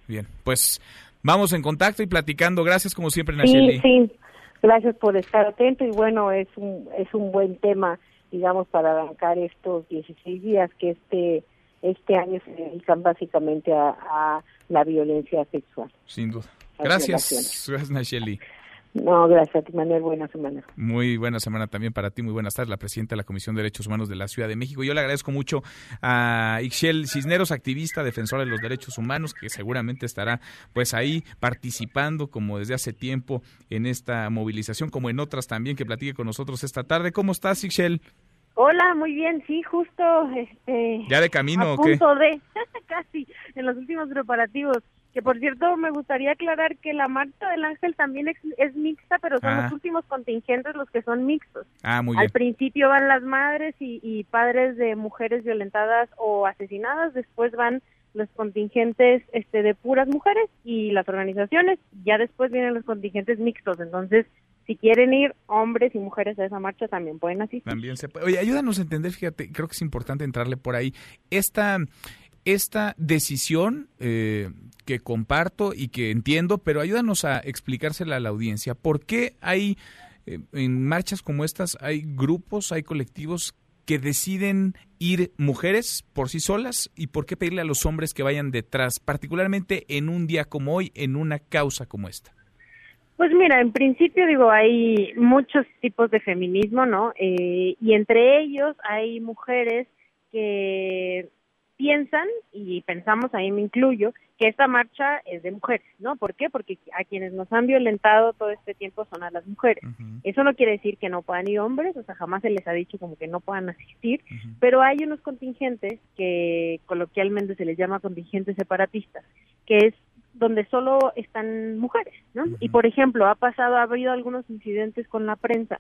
Bien, pues vamos en contacto y platicando. Gracias como siempre, Nacheli. Sí, sí. Gracias por estar atento y bueno, es un es un buen tema, digamos, para arrancar estos 16 días que este este año se dedican básicamente a, la violencia sexual. Sin duda. Gracias. Gracias, Nacheli. No, gracias a ti, Manuel. Buena semana. Muy buena semana también para ti. Muy buenas tardes, la presidenta de la Comisión de Derechos Humanos de la Ciudad de México. Yo le agradezco mucho a Ixchel Cisneros, activista, defensora de los derechos humanos, que seguramente estará pues ahí participando como desde hace tiempo en esta movilización, como en otras también, que platique con nosotros esta tarde. ¿Cómo estás, Ixchel? Hola, muy bien, sí, justo. Este, ¿Ya de camino o qué? de, *laughs* casi, en los últimos preparativos. Que por cierto, me gustaría aclarar que la marcha del Ángel también es, mixta, pero son los ah. últimos contingentes los que son mixtos. Ah, muy bien. Al principio van las madres y, padres de mujeres violentadas o asesinadas, después van los contingentes este de puras mujeres y las organizaciones, ya después vienen los contingentes mixtos, entonces si quieren ir hombres y mujeres a esa marcha también pueden asistir. También se puede. Oye, ayúdanos a entender, fíjate, creo que es importante entrarle por ahí. Esta esta decisión eh, que comparto y que entiendo, pero ayúdanos a explicársela a la audiencia. ¿Por qué hay eh, en marchas como estas, hay grupos, hay colectivos que deciden ir mujeres por sí solas y por qué pedirle a los hombres que vayan detrás, particularmente en un día como hoy, en una causa como esta? Pues mira, en principio digo, hay muchos tipos de feminismo, ¿no? Eh, y entre ellos hay mujeres que piensan, y pensamos, ahí me incluyo, que esta marcha es de mujeres, ¿no? ¿Por qué? Porque a quienes nos han violentado todo este tiempo son a las mujeres. Eso no quiere decir que no puedan ir hombres, o sea, jamás se les ha dicho como que no puedan asistir, pero hay unos contingentes que coloquialmente se les llama contingentes separatistas, que es donde solo están mujeres, ¿no? Y por ejemplo, ha pasado, ha habido algunos incidentes con la prensa.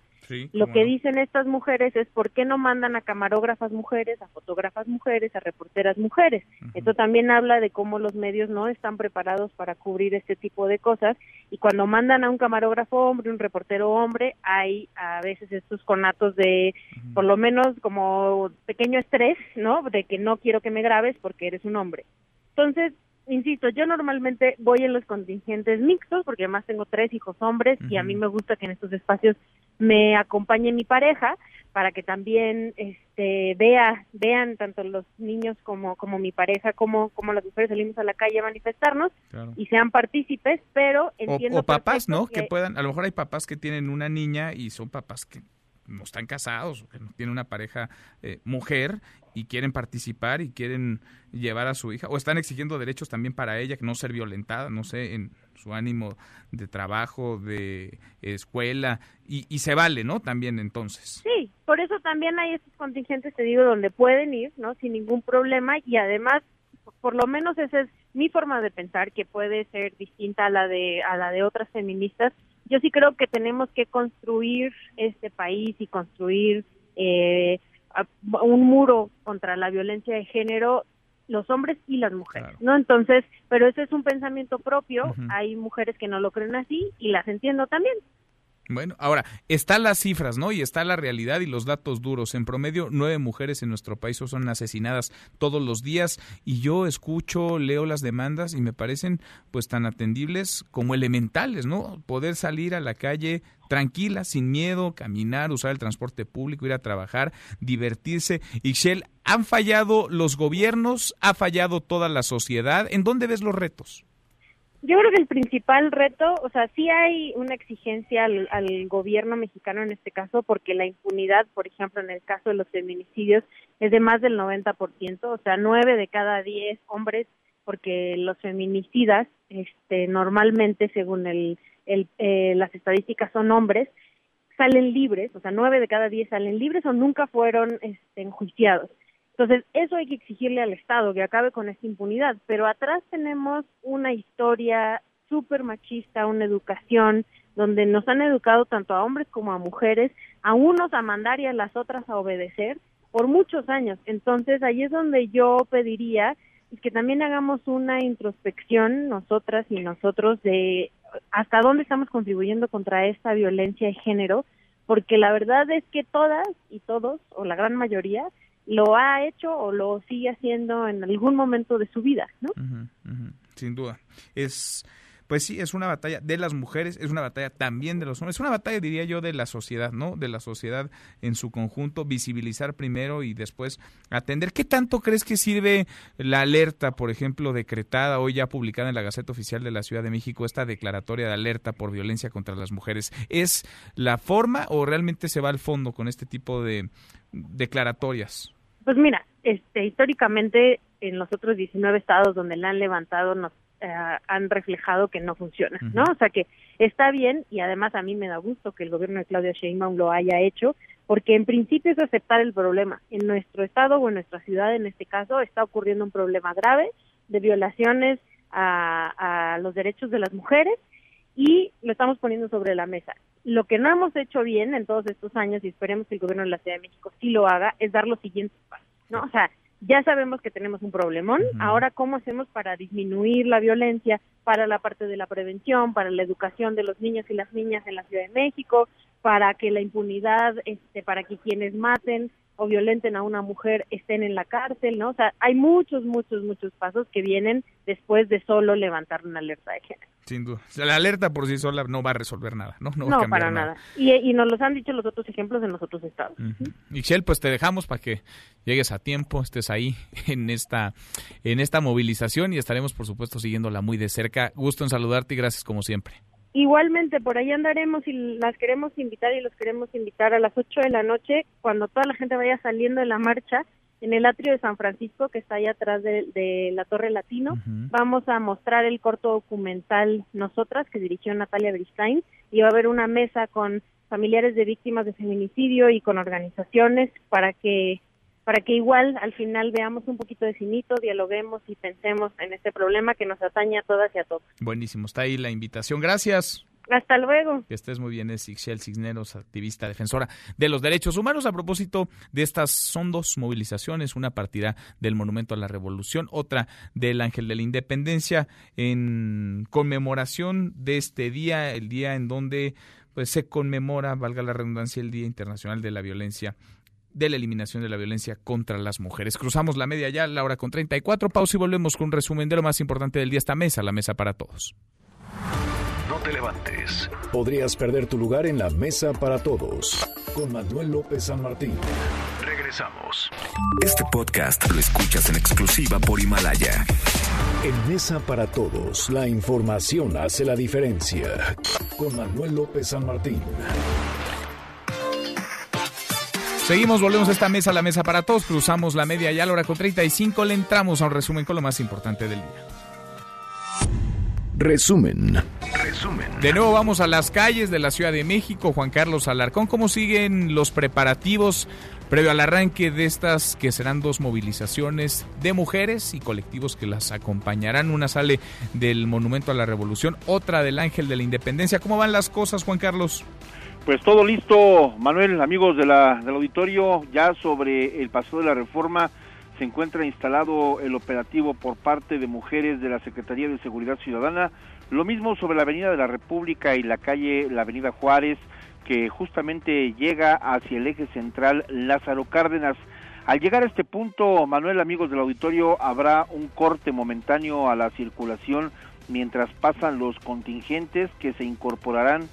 Lo que dicen estas mujeres es por qué no mandan a camarógrafas mujeres, a fotógrafas mujeres, a reporteras mujeres. Esto también habla de cómo los medios no están preparados para cubrir este tipo de cosas y cuando mandan a un camarógrafo hombre, un reportero hombre, hay a veces estos conatos de por lo menos como pequeño estrés, ¿no? De que no quiero que me grabes porque eres un hombre. Entonces, insisto, yo normalmente voy en los contingentes mixtos porque además tengo tres hijos hombres y a mí me gusta que en estos espacios me acompañe mi pareja para que también este vea vean tanto los niños como como mi pareja como como las mujeres salimos a la calle a manifestarnos y sean partícipes pero entiendo o, papás no que... puedan a lo mejor hay papás que tienen una niña y son papás que no están casados, que no tienen una pareja eh, mujer y quieren participar y quieren llevar a su hija, o están exigiendo derechos también para ella, que no ser violentada, no sé, en su ánimo de trabajo, de escuela, y, y se vale, ¿no? También entonces. Sí, por eso también hay estos contingentes, te digo, donde pueden ir, ¿no? Sin ningún problema, y además, por lo menos esa es mi forma de pensar, que puede ser distinta a la de, a la de otras feministas, yo sí creo que tenemos que construir este país y construir eh, un muro contra la violencia de género los hombres y las mujeres, ¿no? Entonces, pero ese es un pensamiento propio, hay mujeres que no lo creen así y las entiendo también. Bueno, ahora, están las cifras, ¿no? Y está la realidad y los datos duros. En promedio, nueve mujeres en nuestro país son asesinadas todos los días y yo escucho, leo las demandas y me parecen pues tan atendibles como elementales, ¿no? Poder salir a la calle tranquila, sin miedo, caminar, usar el transporte público, ir a trabajar, divertirse. Ixchel, ¿han fallado los gobiernos? ¿Ha fallado toda la sociedad? ¿En dónde ves los retos? Yo creo que el principal reto, o sea, sí hay una exigencia al, gobierno mexicano en este caso, porque la impunidad, por ejemplo, en el caso de los feminicidios, es de más del 90%, o sea, nueve de cada diez hombres, porque los feminicidas, este, normalmente, según el eh, las estadísticas, son hombres, salen libres, o sea, nueve de cada diez salen libres o nunca fueron este, enjuiciados. Entonces, eso hay que exigirle al Estado, que acabe con esta impunidad. Pero atrás tenemos una historia súper machista, una educación donde nos han educado tanto a hombres como a mujeres, a unos a mandar y a las otras a obedecer por muchos años. Entonces, ahí es donde yo pediría que también hagamos una introspección nosotras y nosotros de hasta dónde estamos contribuyendo contra esta violencia de género, porque la verdad es que todas y todos, o la gran mayoría, lo ha hecho o lo sigue haciendo en algún momento de su vida, ¿no? Sin duda. Es pues sí, es una batalla de las mujeres, es una batalla también de los hombres, es una batalla, diría yo, de la sociedad, ¿no? De la sociedad en su conjunto, visibilizar primero y después atender. ¿Qué tanto crees que sirve la alerta, por ejemplo, decretada hoy ya publicada en la Gaceta Oficial de la Ciudad de México, esta declaratoria de alerta por violencia contra las mujeres? ¿Es la forma o realmente se va al fondo con este tipo de declaratorias? Pues mira, este, históricamente en los otros 19 estados donde la han levantado nos eh, han reflejado que no funciona, ¿no? O sea que está bien y además a mí me da gusto que el gobierno de Claudia Sheinbaum lo haya hecho porque en principio es aceptar el problema. En nuestro estado o en nuestra ciudad, en este caso, está ocurriendo un problema grave de violaciones a, a los derechos de las mujeres y lo estamos poniendo sobre la mesa. Lo que no hemos hecho bien en todos estos años, y esperemos que el gobierno de la Ciudad de México sí lo haga, es dar los siguientes pasos, ¿no? O sea, ya sabemos que tenemos un problemón, ahora cómo hacemos para disminuir la violencia, para la parte de la prevención, para la educación de los niños y las niñas en la Ciudad de México, para que la impunidad, este, para que quienes maten o violenten a una mujer estén en la cárcel, ¿no? O sea, hay muchos, muchos, muchos pasos que vienen después de solo levantar una alerta de género. Sin duda. la alerta por sí sola no va a resolver nada, ¿no? No, no para nada. Y, y, nos los han dicho los otros ejemplos en los otros estados. Michelle, pues te dejamos para que llegues a tiempo, estés ahí *laughs* en esta, en esta movilización y estaremos, por supuesto, siguiéndola muy de cerca. Gusto en saludarte y gracias como siempre. Igualmente, por ahí andaremos y las queremos invitar y los queremos invitar a las 8 de la noche, cuando toda la gente vaya saliendo de la marcha, en el atrio de San Francisco, que está ahí atrás de, la Torre Latino. Vamos a mostrar el corto documental Nosotras, que dirigió Natalia Bristain, y va a haber una mesa con familiares de víctimas de feminicidio y con organizaciones para que para que igual al final veamos un poquito de cinito, dialoguemos y pensemos en este problema que nos atañe a todas y a todos. Buenísimo, está ahí la invitación. Gracias. Hasta luego. Que estés muy bien, es Ixchel Cisneros, activista defensora de los derechos humanos. A propósito de estas, son dos movilizaciones, una partida del Monumento a la Revolución, otra del Ángel de la Independencia, en conmemoración de este día, el día en donde pues, se conmemora, valga la redundancia, el Día Internacional de la Violencia de la eliminación de la violencia contra las mujeres. Cruzamos la media ya, la hora con 34. Pausa y volvemos con un resumen de lo más importante del día. Esta mesa, la mesa para todos. No te levantes. Podrías perder tu lugar en la mesa para todos. Con Manuel López San Martín. Regresamos. Este podcast lo escuchas en exclusiva por Himalaya. En Mesa para Todos, la información hace la diferencia. Con Manuel López San Martín. Seguimos, volvemos a esta mesa, la mesa para todos. Cruzamos la media ya a la hora con 35. Le entramos a un resumen con lo más importante del día. Resumen. Resumen. De nuevo vamos a las calles de la Ciudad de México. Juan Carlos Alarcón, ¿cómo siguen los preparativos previo al arranque de estas que serán dos movilizaciones de mujeres y colectivos que las acompañarán? Una sale del Monumento a la Revolución, otra del Ángel de la Independencia. ¿Cómo van las cosas, Juan Carlos? Pues todo listo, Manuel, amigos de la, del auditorio, ya sobre el paso de la reforma se encuentra instalado el operativo por parte de mujeres de la Secretaría de Seguridad Ciudadana, lo mismo sobre la Avenida de la República y la calle, la Avenida Juárez, que justamente llega hacia el eje central Lázaro Cárdenas. Al llegar a este punto, Manuel, amigos del auditorio, habrá un corte momentáneo a la circulación mientras pasan los contingentes que se incorporarán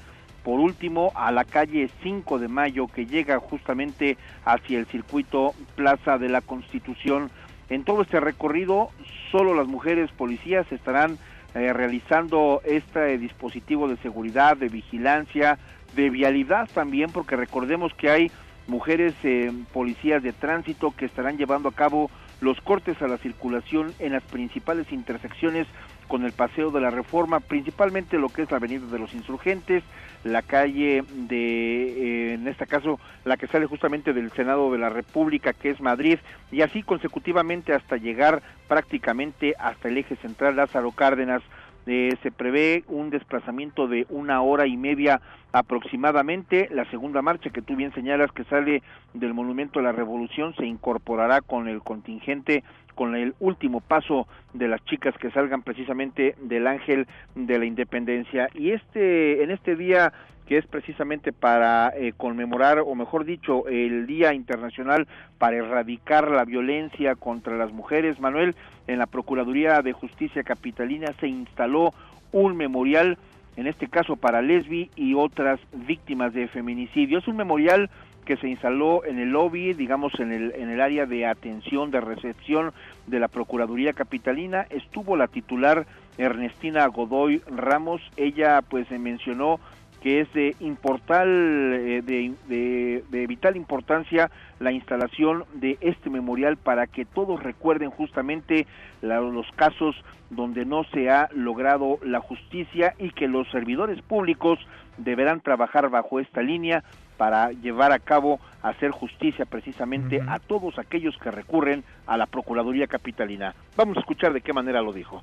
por último a la calle 5 de Mayo que llega justamente hacia el circuito Plaza de la Constitución. En todo este recorrido, solo las mujeres policías estarán eh, realizando este dispositivo de seguridad, de vigilancia, de vialidad también, porque recordemos que hay mujeres eh, policías de tránsito que estarán llevando a cabo los cortes a la circulación en las principales intersecciones con el paseo de la reforma, principalmente lo que es la avenida de los insurgentes, la calle de, eh, en este caso, la que sale justamente del Senado de la República, que es Madrid, y así consecutivamente hasta llegar prácticamente hasta el eje central Lázaro Cárdenas. Eh, se prevé un desplazamiento de una hora y media aproximadamente. La segunda marcha que tú bien señalas que sale del Monumento a la Revolución se incorporará con el contingente con el último paso de las chicas que salgan precisamente del Ángel de la Independencia y este en este día que es precisamente para eh, conmemorar, o mejor dicho, el Día Internacional para erradicar la violencia contra las mujeres. Manuel, en la Procuraduría de Justicia Capitalina se instaló un memorial, en este caso para lesbi y otras víctimas de feminicidio. Es un memorial que se instaló en el lobby, digamos en el, en el área de atención, de recepción de la Procuraduría Capitalina. Estuvo la titular Ernestina Godoy Ramos. Ella pues mencionó que es de, importal, eh, de, de, vital importancia la instalación de este memorial para que todos recuerden justamente los casos donde no se ha logrado la justicia y que los servidores públicos deberán trabajar bajo esta línea para llevar a cabo, hacer justicia precisamente a todos aquellos que recurren a la Procuraduría Capitalina. Vamos a escuchar de qué manera lo dijo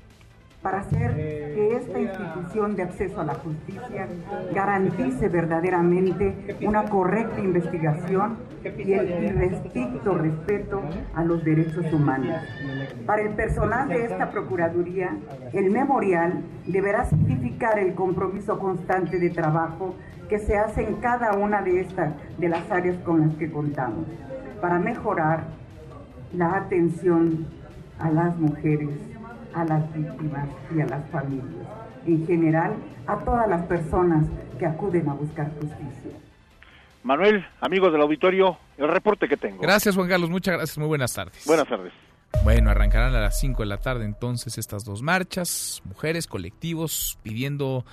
para hacer que esta institución de acceso a la justicia garantice verdaderamente una correcta investigación y el estricto respeto a los derechos humanos. Para el personal de esta Procuraduría, el memorial deberá significar el compromiso constante de trabajo que se hace en cada una de estas de las áreas con las que contamos para mejorar la atención a las mujeres a las víctimas y a las familias, en general a todas las personas que acuden a buscar justicia. Manuel, amigos del auditorio, el reporte que tengo. Gracias Juan Carlos, muchas gracias, muy buenas tardes. Buenas tardes. Bueno, arrancarán a las 5 de la tarde entonces estas dos marchas, mujeres, colectivos, pidiendo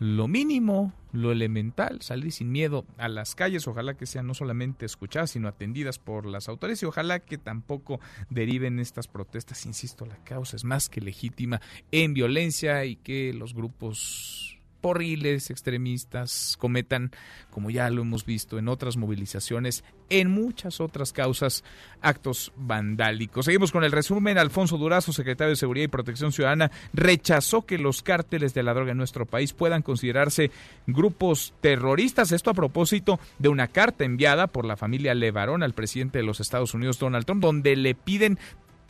lo mínimo, lo elemental, salir sin miedo a las calles, ojalá que sean no solamente escuchadas, sino atendidas por las autoridades y ojalá que tampoco deriven estas protestas, insisto, la causa es más que legítima en violencia y que los grupos porriles extremistas cometan, como ya lo hemos visto en otras movilizaciones, en muchas otras causas, actos vandálicos. Seguimos con el resumen. Alfonso Durazo, secretario de Seguridad y Protección Ciudadana, rechazó que los cárteles de la droga en nuestro país puedan considerarse grupos terroristas. Esto a propósito de una carta enviada por la familia Levarón al presidente de los Estados Unidos, Donald Trump, donde le piden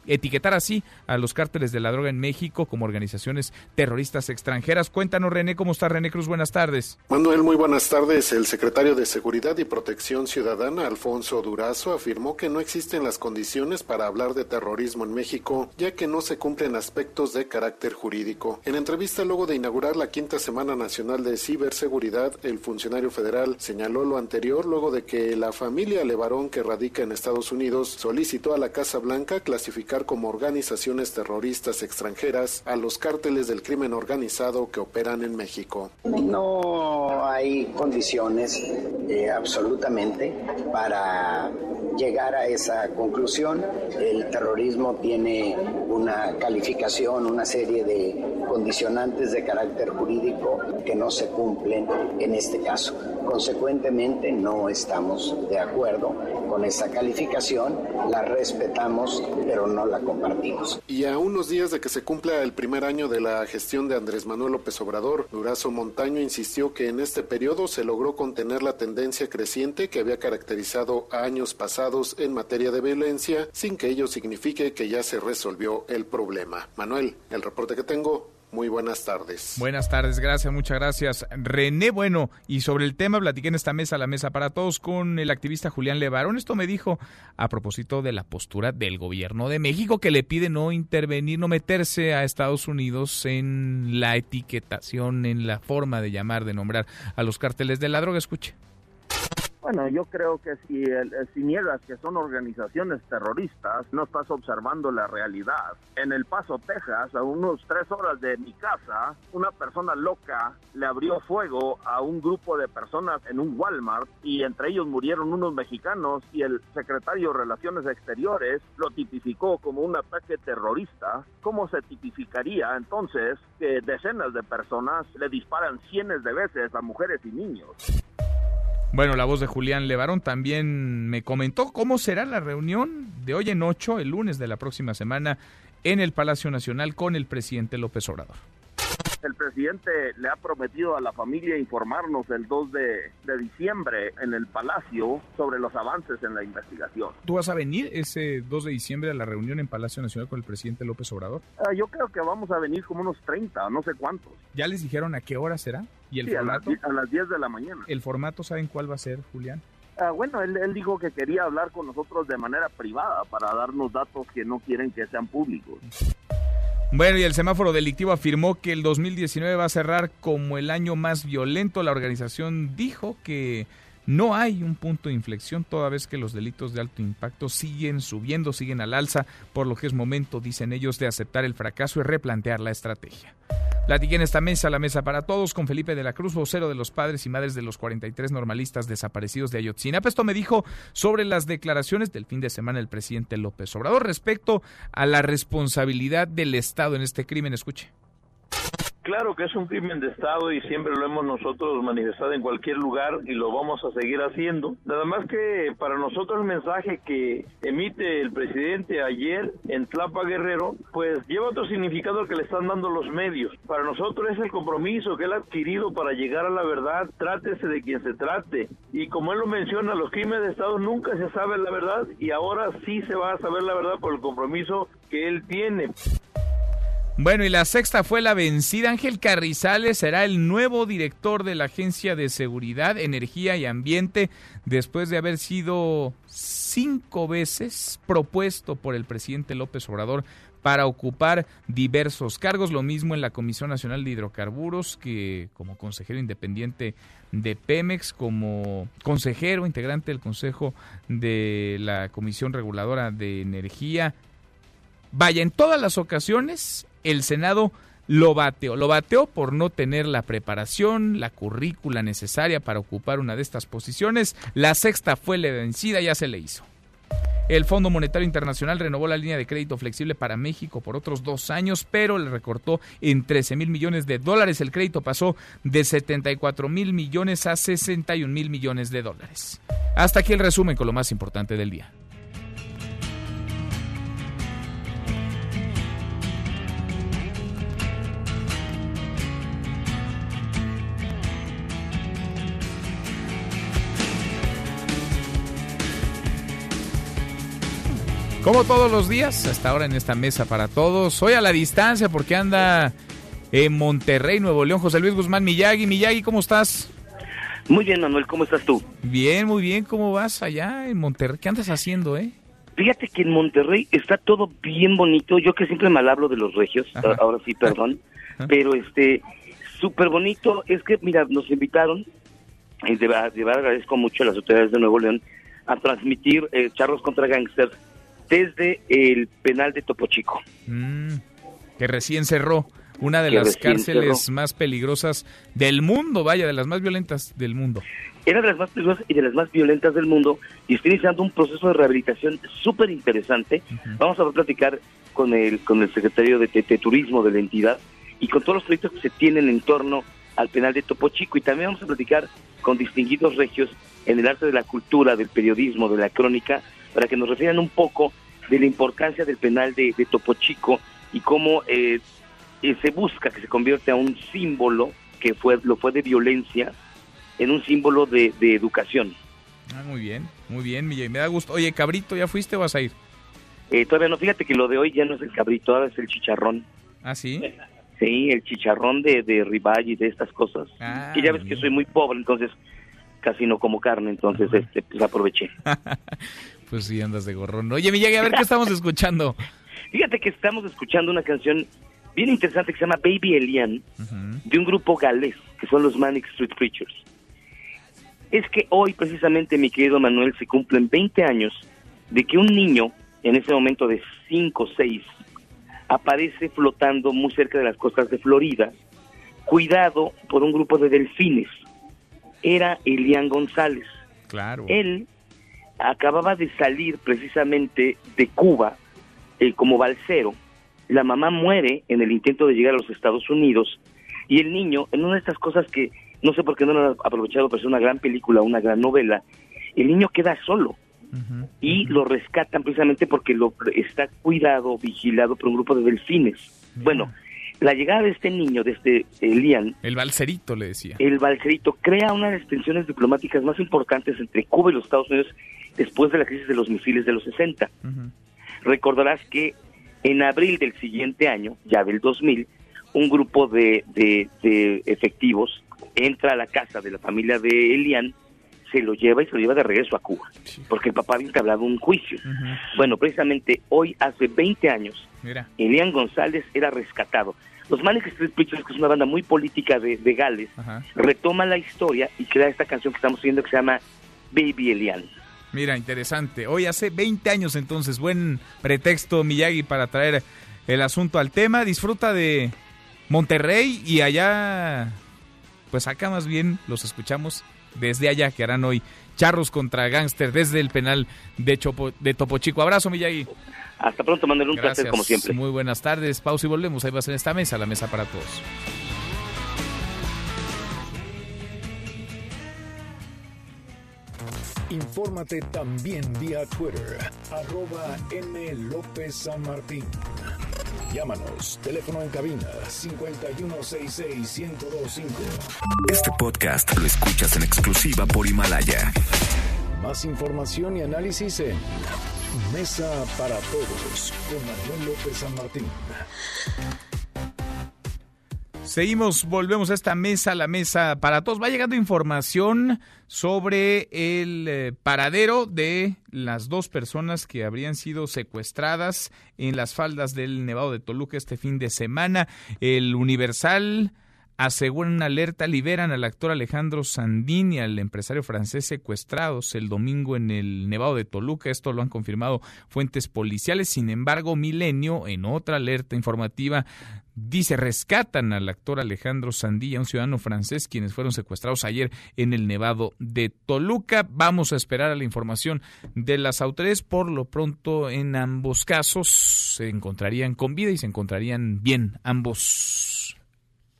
etiquetar así a los cárteles de la droga en México como organizaciones terroristas extranjeras. Cuéntanos, René, ¿cómo está René Cruz? Buenas tardes. Manuel, muy buenas tardes. El secretario de Seguridad y Protección Ciudadana, Alfonso Durazo, afirmó que no existen las condiciones para hablar de terrorismo en México, ya que no se cumplen aspectos de carácter jurídico. En entrevista luego de inaugurar la quinta Semana Nacional de Ciberseguridad, el funcionario federal señaló lo anterior luego de que la familia Levarón, que radica en Estados Unidos, solicitó a la Casa Blanca clasificar como organizaciones terroristas extranjeras a los cárteles del crimen organizado que operan en México. No hay condiciones eh, absolutamente para llegar a esa conclusión. El terrorismo tiene una calificación, una serie de condicionantes de carácter jurídico que no se cumplen en este caso. Consecuentemente, no estamos de acuerdo con esa calificación, la respetamos, pero no la compartimos. Y a unos días de que se cumpla el primer año de la gestión de Andrés Manuel López Obrador, Durazo Montaño insistió que en este periodo se logró contener la tendencia creciente que había caracterizado a años pasados en materia de violencia, sin que ello signifique que ya se resolvió el problema. Manuel, el reporte que tengo, muy buenas tardes. Buenas tardes, gracias, muchas gracias. René, bueno, y sobre el tema platiqué en esta mesa, la mesa para todos, con el activista Julián Levarón. Esto me dijo a propósito de la postura del gobierno de México que le pide no intervenir, no meterse a Estados Unidos en la etiquetación, en la forma de llamar, de nombrar a los carteles de la droga. Escuche. Bueno, yo creo que si, si niegas que son organizaciones terroristas, no estás observando la realidad. En El Paso, Texas, a unos tres horas de mi casa, una persona loca le abrió fuego a un grupo de personas en un Walmart y entre ellos murieron unos mexicanos y el secretario de Relaciones Exteriores lo tipificó como un ataque terrorista. ¿Cómo se tipificaría entonces que decenas de personas le disparan cientos de veces a mujeres y niños? Bueno, la voz de Julián Levarón también me comentó cómo será la reunión de hoy en ocho, el lunes de la próxima semana, en el Palacio Nacional con el presidente López Obrador. El presidente le ha prometido a la familia informarnos el 2 de, diciembre en el Palacio sobre los avances en la investigación. ¿Tú vas a venir ese 2 de diciembre a la reunión en Palacio Nacional con el presidente López Obrador? Ah, yo creo que vamos a venir como unos 30, no sé cuántos. ¿Ya les dijeron a qué hora será? ¿Y el sí, formato? A, las, 10 de la mañana. ¿El formato saben cuál va a ser, Julián? Ah, bueno, él, él, dijo que quería hablar con nosotros de manera privada para darnos datos que no quieren que sean públicos. Bueno, y el semáforo delictivo afirmó que el 2019 va a cerrar como el año más violento. La organización dijo que no hay un punto de inflexión toda vez que los delitos de alto impacto siguen subiendo, siguen al alza, por lo que es momento, dicen ellos, de aceptar el fracaso y replantear la estrategia. Platiqué en esta mesa, la mesa para todos, con Felipe de la Cruz, vocero de los padres y madres de los 43 normalistas desaparecidos de Ayotzinapa. Esto me dijo sobre las declaraciones del fin de semana del presidente López Obrador respecto a la responsabilidad del Estado en este crimen. Escuche. Claro que es un crimen de Estado y siempre lo hemos nosotros manifestado en cualquier lugar y lo vamos a seguir haciendo. Nada más que para nosotros el mensaje que emite el presidente ayer en Tlapa Guerrero, pues lleva otro significado que le están dando los medios. Para nosotros es el compromiso que él ha adquirido para llegar a la verdad, trátese de quien se trate. Y como él lo menciona, los crímenes de Estado nunca se sabe la verdad y ahora sí se va a saber la verdad por el compromiso que él tiene. Bueno, y la sexta fue la vencida. Ángel Carrizales será el nuevo director de la Agencia de Seguridad, Energía y Ambiente, después de haber sido cinco veces propuesto por el presidente López Obrador para ocupar diversos cargos. Lo mismo en la Comisión Nacional de Hidrocarburos, que como consejero independiente de Pemex, como consejero integrante del Consejo de la Comisión Reguladora de Energía. Vaya, en todas las ocasiones el Senado lo bateó. Lo bateó por no tener la preparación, la currícula necesaria para ocupar una de estas posiciones. La sexta fue la vencida, ya se le hizo. El Fondo Monetario Internacional renovó la línea de crédito flexible para México por otros dos años, pero le recortó en 13 mil millones de dólares. El crédito pasó de 74 mil millones a 61 mil millones de dólares. Hasta aquí el resumen con lo más importante del día. Como todos los días, hasta ahora en esta mesa para todos. Hoy a la distancia porque anda en Monterrey, Nuevo León, José Luis Guzmán Miyagi. Miyagi, ¿cómo estás? Muy bien, Manuel, ¿cómo estás tú? Bien, muy bien. ¿Cómo vas allá en Monterrey? ¿Qué andas haciendo, eh? Fíjate que en Monterrey está todo bien bonito. Yo que siempre mal hablo de los regios, Ajá. ahora sí, perdón. *laughs* Pero este, súper bonito. Es que, mira, nos invitaron, y de, verdad- de verdad agradezco mucho a las autoridades de Nuevo León, a transmitir eh, charros contra gangsters desde el penal de Topo Chico. Mm, que recién cerró. Una de las cárceles cerró. más peligrosas del mundo, vaya, de las más violentas del mundo. Era de las más peligrosas y de las más violentas del mundo y está iniciando un proceso de rehabilitación súper interesante. Vamos a platicar con el, con el secretario de, de- de Turismo de la entidad y con todos los proyectos que se tienen en torno al penal de Topo Chico y también vamos a platicar con distinguidos regios en el arte de la cultura, del periodismo, de la crónica, para que nos refieran un poco de la importancia del penal de, de Topo Chico y cómo eh, eh, se busca que se convierta a un símbolo que fue lo fue de violencia en un símbolo de, de educación. Ah, muy bien, muy bien. Me da gusto. Oye, Cabrito, ¿ya fuiste o vas a ir? Eh, todavía no, fíjate que lo de hoy ya no es el cabrito, ahora es el chicharrón. ¿Ah, sí? Sí, el chicharrón de, de ribeye y de estas cosas. Ah, que ya ves que soy muy pobre, entonces casi no como carne, entonces este pues aproveché. *laughs* Pues sí, andas de gorrón. Oye, Miyagi, a ver qué estamos escuchando. *laughs* Fíjate que estamos escuchando una canción bien interesante que se llama Baby Elian, de un grupo galés, que son los Manic Street Preachers. Es que hoy, precisamente, mi querido Manuel, se cumplen 20 años de que un niño, en ese momento de 5 o 6, aparece flotando muy cerca de las costas de Florida, cuidado por un grupo de delfines. Era Elian González. Claro. Él acababa de salir precisamente de Cuba eh, como balsero. La mamá muere en el intento de llegar a los Estados Unidos y el niño, en una de estas cosas que no sé por qué no lo han aprovechado para hacer una gran película, una gran novela, el niño queda solo y lo rescatan precisamente porque lo está cuidado, vigilado por un grupo de delfines. Bueno, la llegada de este niño, de este Elian, El balserito, le decía. el balserito crea una de las tensiones diplomáticas más importantes entre Cuba y los Estados Unidos después de la crisis de los misiles de los 60. Recordarás que en abril del siguiente año, ya del 2000, un grupo de, de- de efectivos entra a la casa de la familia de Elian, se lo lleva y se lo lleva de regreso a Cuba, porque el papá había entablado un juicio. Bueno, precisamente hoy, hace 20 años, Mira. Elian González era rescatado. Los Manic Street Preachers, que es una banda muy política de, de Gales, Ajá. retoma la historia y crea esta canción que estamos viendo que se llama Baby Elian. Mira, interesante. Hoy hace 20 años entonces, buen pretexto Miyagi para traer el asunto al tema. Disfruta de Monterrey y allá, pues acá más bien los escuchamos desde allá que harán hoy charros contra gángster desde el penal de, Chopo, de Topo Chico. Abrazo Miyagi. Hasta pronto, Manuel, un Gracias. placer como siempre. Muy buenas tardes. Pausa y volvemos. Ahí va a ser esta mesa, la mesa para todos. Infórmate también vía Twitter, arroba M. López San Martín. Llámanos, teléfono en cabina 5166-1025. Este podcast lo escuchas en exclusiva por Himalaya. Más información y análisis en Mesa para Todos con Manuel López San Martín. Seguimos, volvemos a esta mesa, la mesa para todos. Va llegando información sobre el eh, paradero de las dos personas que habrían sido secuestradas en las faldas del Nevado de Toluca este fin de semana. El Universal aseguran una alerta, liberan al actor Alejandro Sandini, al empresario francés secuestrados el domingo en el Nevado de Toluca. Esto lo han confirmado fuentes policiales. Sin embargo, Milenio, en otra alerta informativa, dice rescatan al actor Alejandro Sandilla, un ciudadano francés, quienes fueron secuestrados ayer en el Nevado de Toluca. Vamos a esperar a la información de las autoridades. Por lo pronto, en ambos casos se encontrarían con vida y se encontrarían bien ambos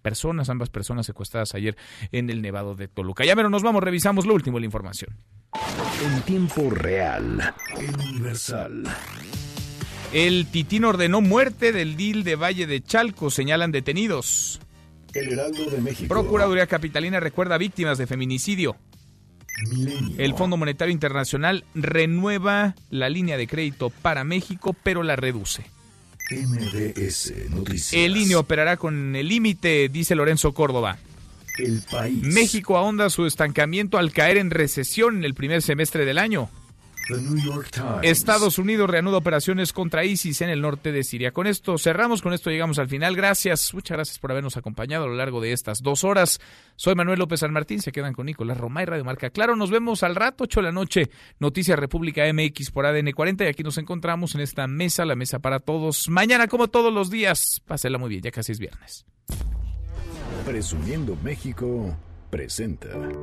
personas, ambas personas secuestradas ayer en el Nevado de Toluca. Ya menos nos vamos, revisamos lo último de la información. En tiempo real, universal. El Titín ordenó muerte del DIL de Valle de Chalco, señalan detenidos. El Heraldo de México. Procuraduría Capitalina recuerda víctimas de feminicidio. Milenio. El Fondo Monetario Internacional renueva la línea de crédito para México, pero la reduce. MBS Noticias. El INE operará con el límite, dice Lorenzo Córdoba. El país. México ahonda su estancamiento al caer en recesión en el primer semestre del año. Estados Unidos reanuda operaciones contra ISIS en el norte de Siria. Con esto cerramos, con esto llegamos al final. Gracias, muchas gracias por habernos acompañado a lo largo de estas dos horas. Soy Manuel López San Martín, se quedan con Nicolás Romay, Radio Marca. Claro, nos vemos al rato, 8 de la noche, Noticias República MX por ADN 40 y aquí nos encontramos en esta mesa, la mesa para todos. Mañana, como todos los días, pásela muy bien, ya casi es viernes. Presumiendo México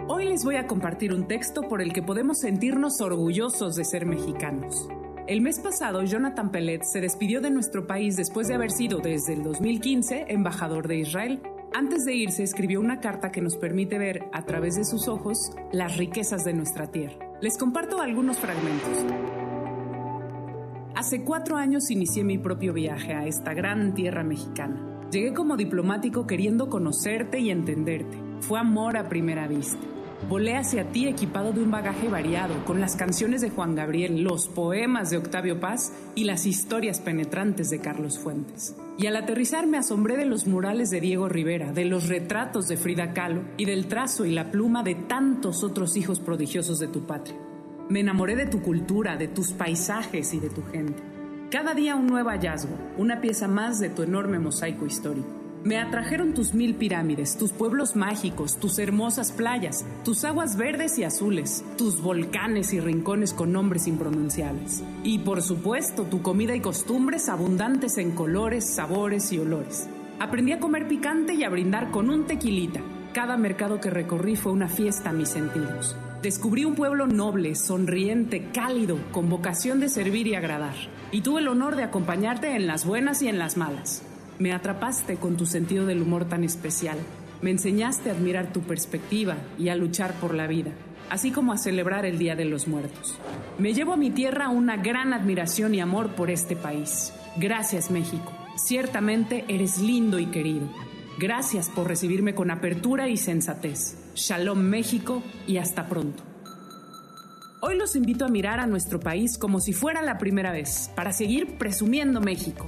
Hoy les voy a compartir un texto por el que podemos sentirnos orgullosos de ser mexicanos. El mes pasado, Jonathan Pellet se despidió de nuestro país después de haber sido desde el 2015 embajador de Israel. Antes de irse, escribió una carta que nos permite ver, a través de sus ojos, las riquezas de nuestra tierra. Les comparto algunos fragmentos. Hace cuatro años inicié mi propio viaje a esta gran tierra mexicana. Llegué como diplomático queriendo conocerte y entenderte. Fue amor a primera vista. Volé hacia ti equipado de un bagaje variado, con las canciones de Juan Gabriel, los poemas de Octavio Paz y las historias penetrantes de Carlos Fuentes. Y al aterrizar me asombré de los murales de Diego Rivera, de los retratos de Frida Kahlo y del trazo y la pluma de tantos otros hijos prodigiosos de tu patria. Me enamoré de tu cultura, de tus paisajes y de tu gente. Cada día un nuevo hallazgo, una pieza más de tu enorme mosaico histórico. Me atrajeron tus mil pirámides, tus pueblos mágicos, tus hermosas playas, tus aguas verdes y azules, tus volcanes y rincones con nombres impronunciables. Y por supuesto, tu comida y costumbres abundantes en colores, sabores y olores. Aprendí a comer picante y a brindar con un tequilita. Cada mercado que recorrí fue una fiesta a mis sentidos. Descubrí un pueblo noble, sonriente, cálido, con vocación de servir y agradar. Y tuve el honor de acompañarte en las buenas y en las malas. Me atrapaste con tu sentido del humor tan especial. Me enseñaste a admirar tu perspectiva y a luchar por la vida, así como a celebrar el Día de los Muertos. Me llevo a mi tierra una gran admiración y amor por este país. Gracias México. Ciertamente eres lindo y querido. Gracias por recibirme con apertura y sensatez. Shalom México y hasta pronto. Hoy los invito a mirar a nuestro país como si fuera la primera vez, para seguir presumiendo México.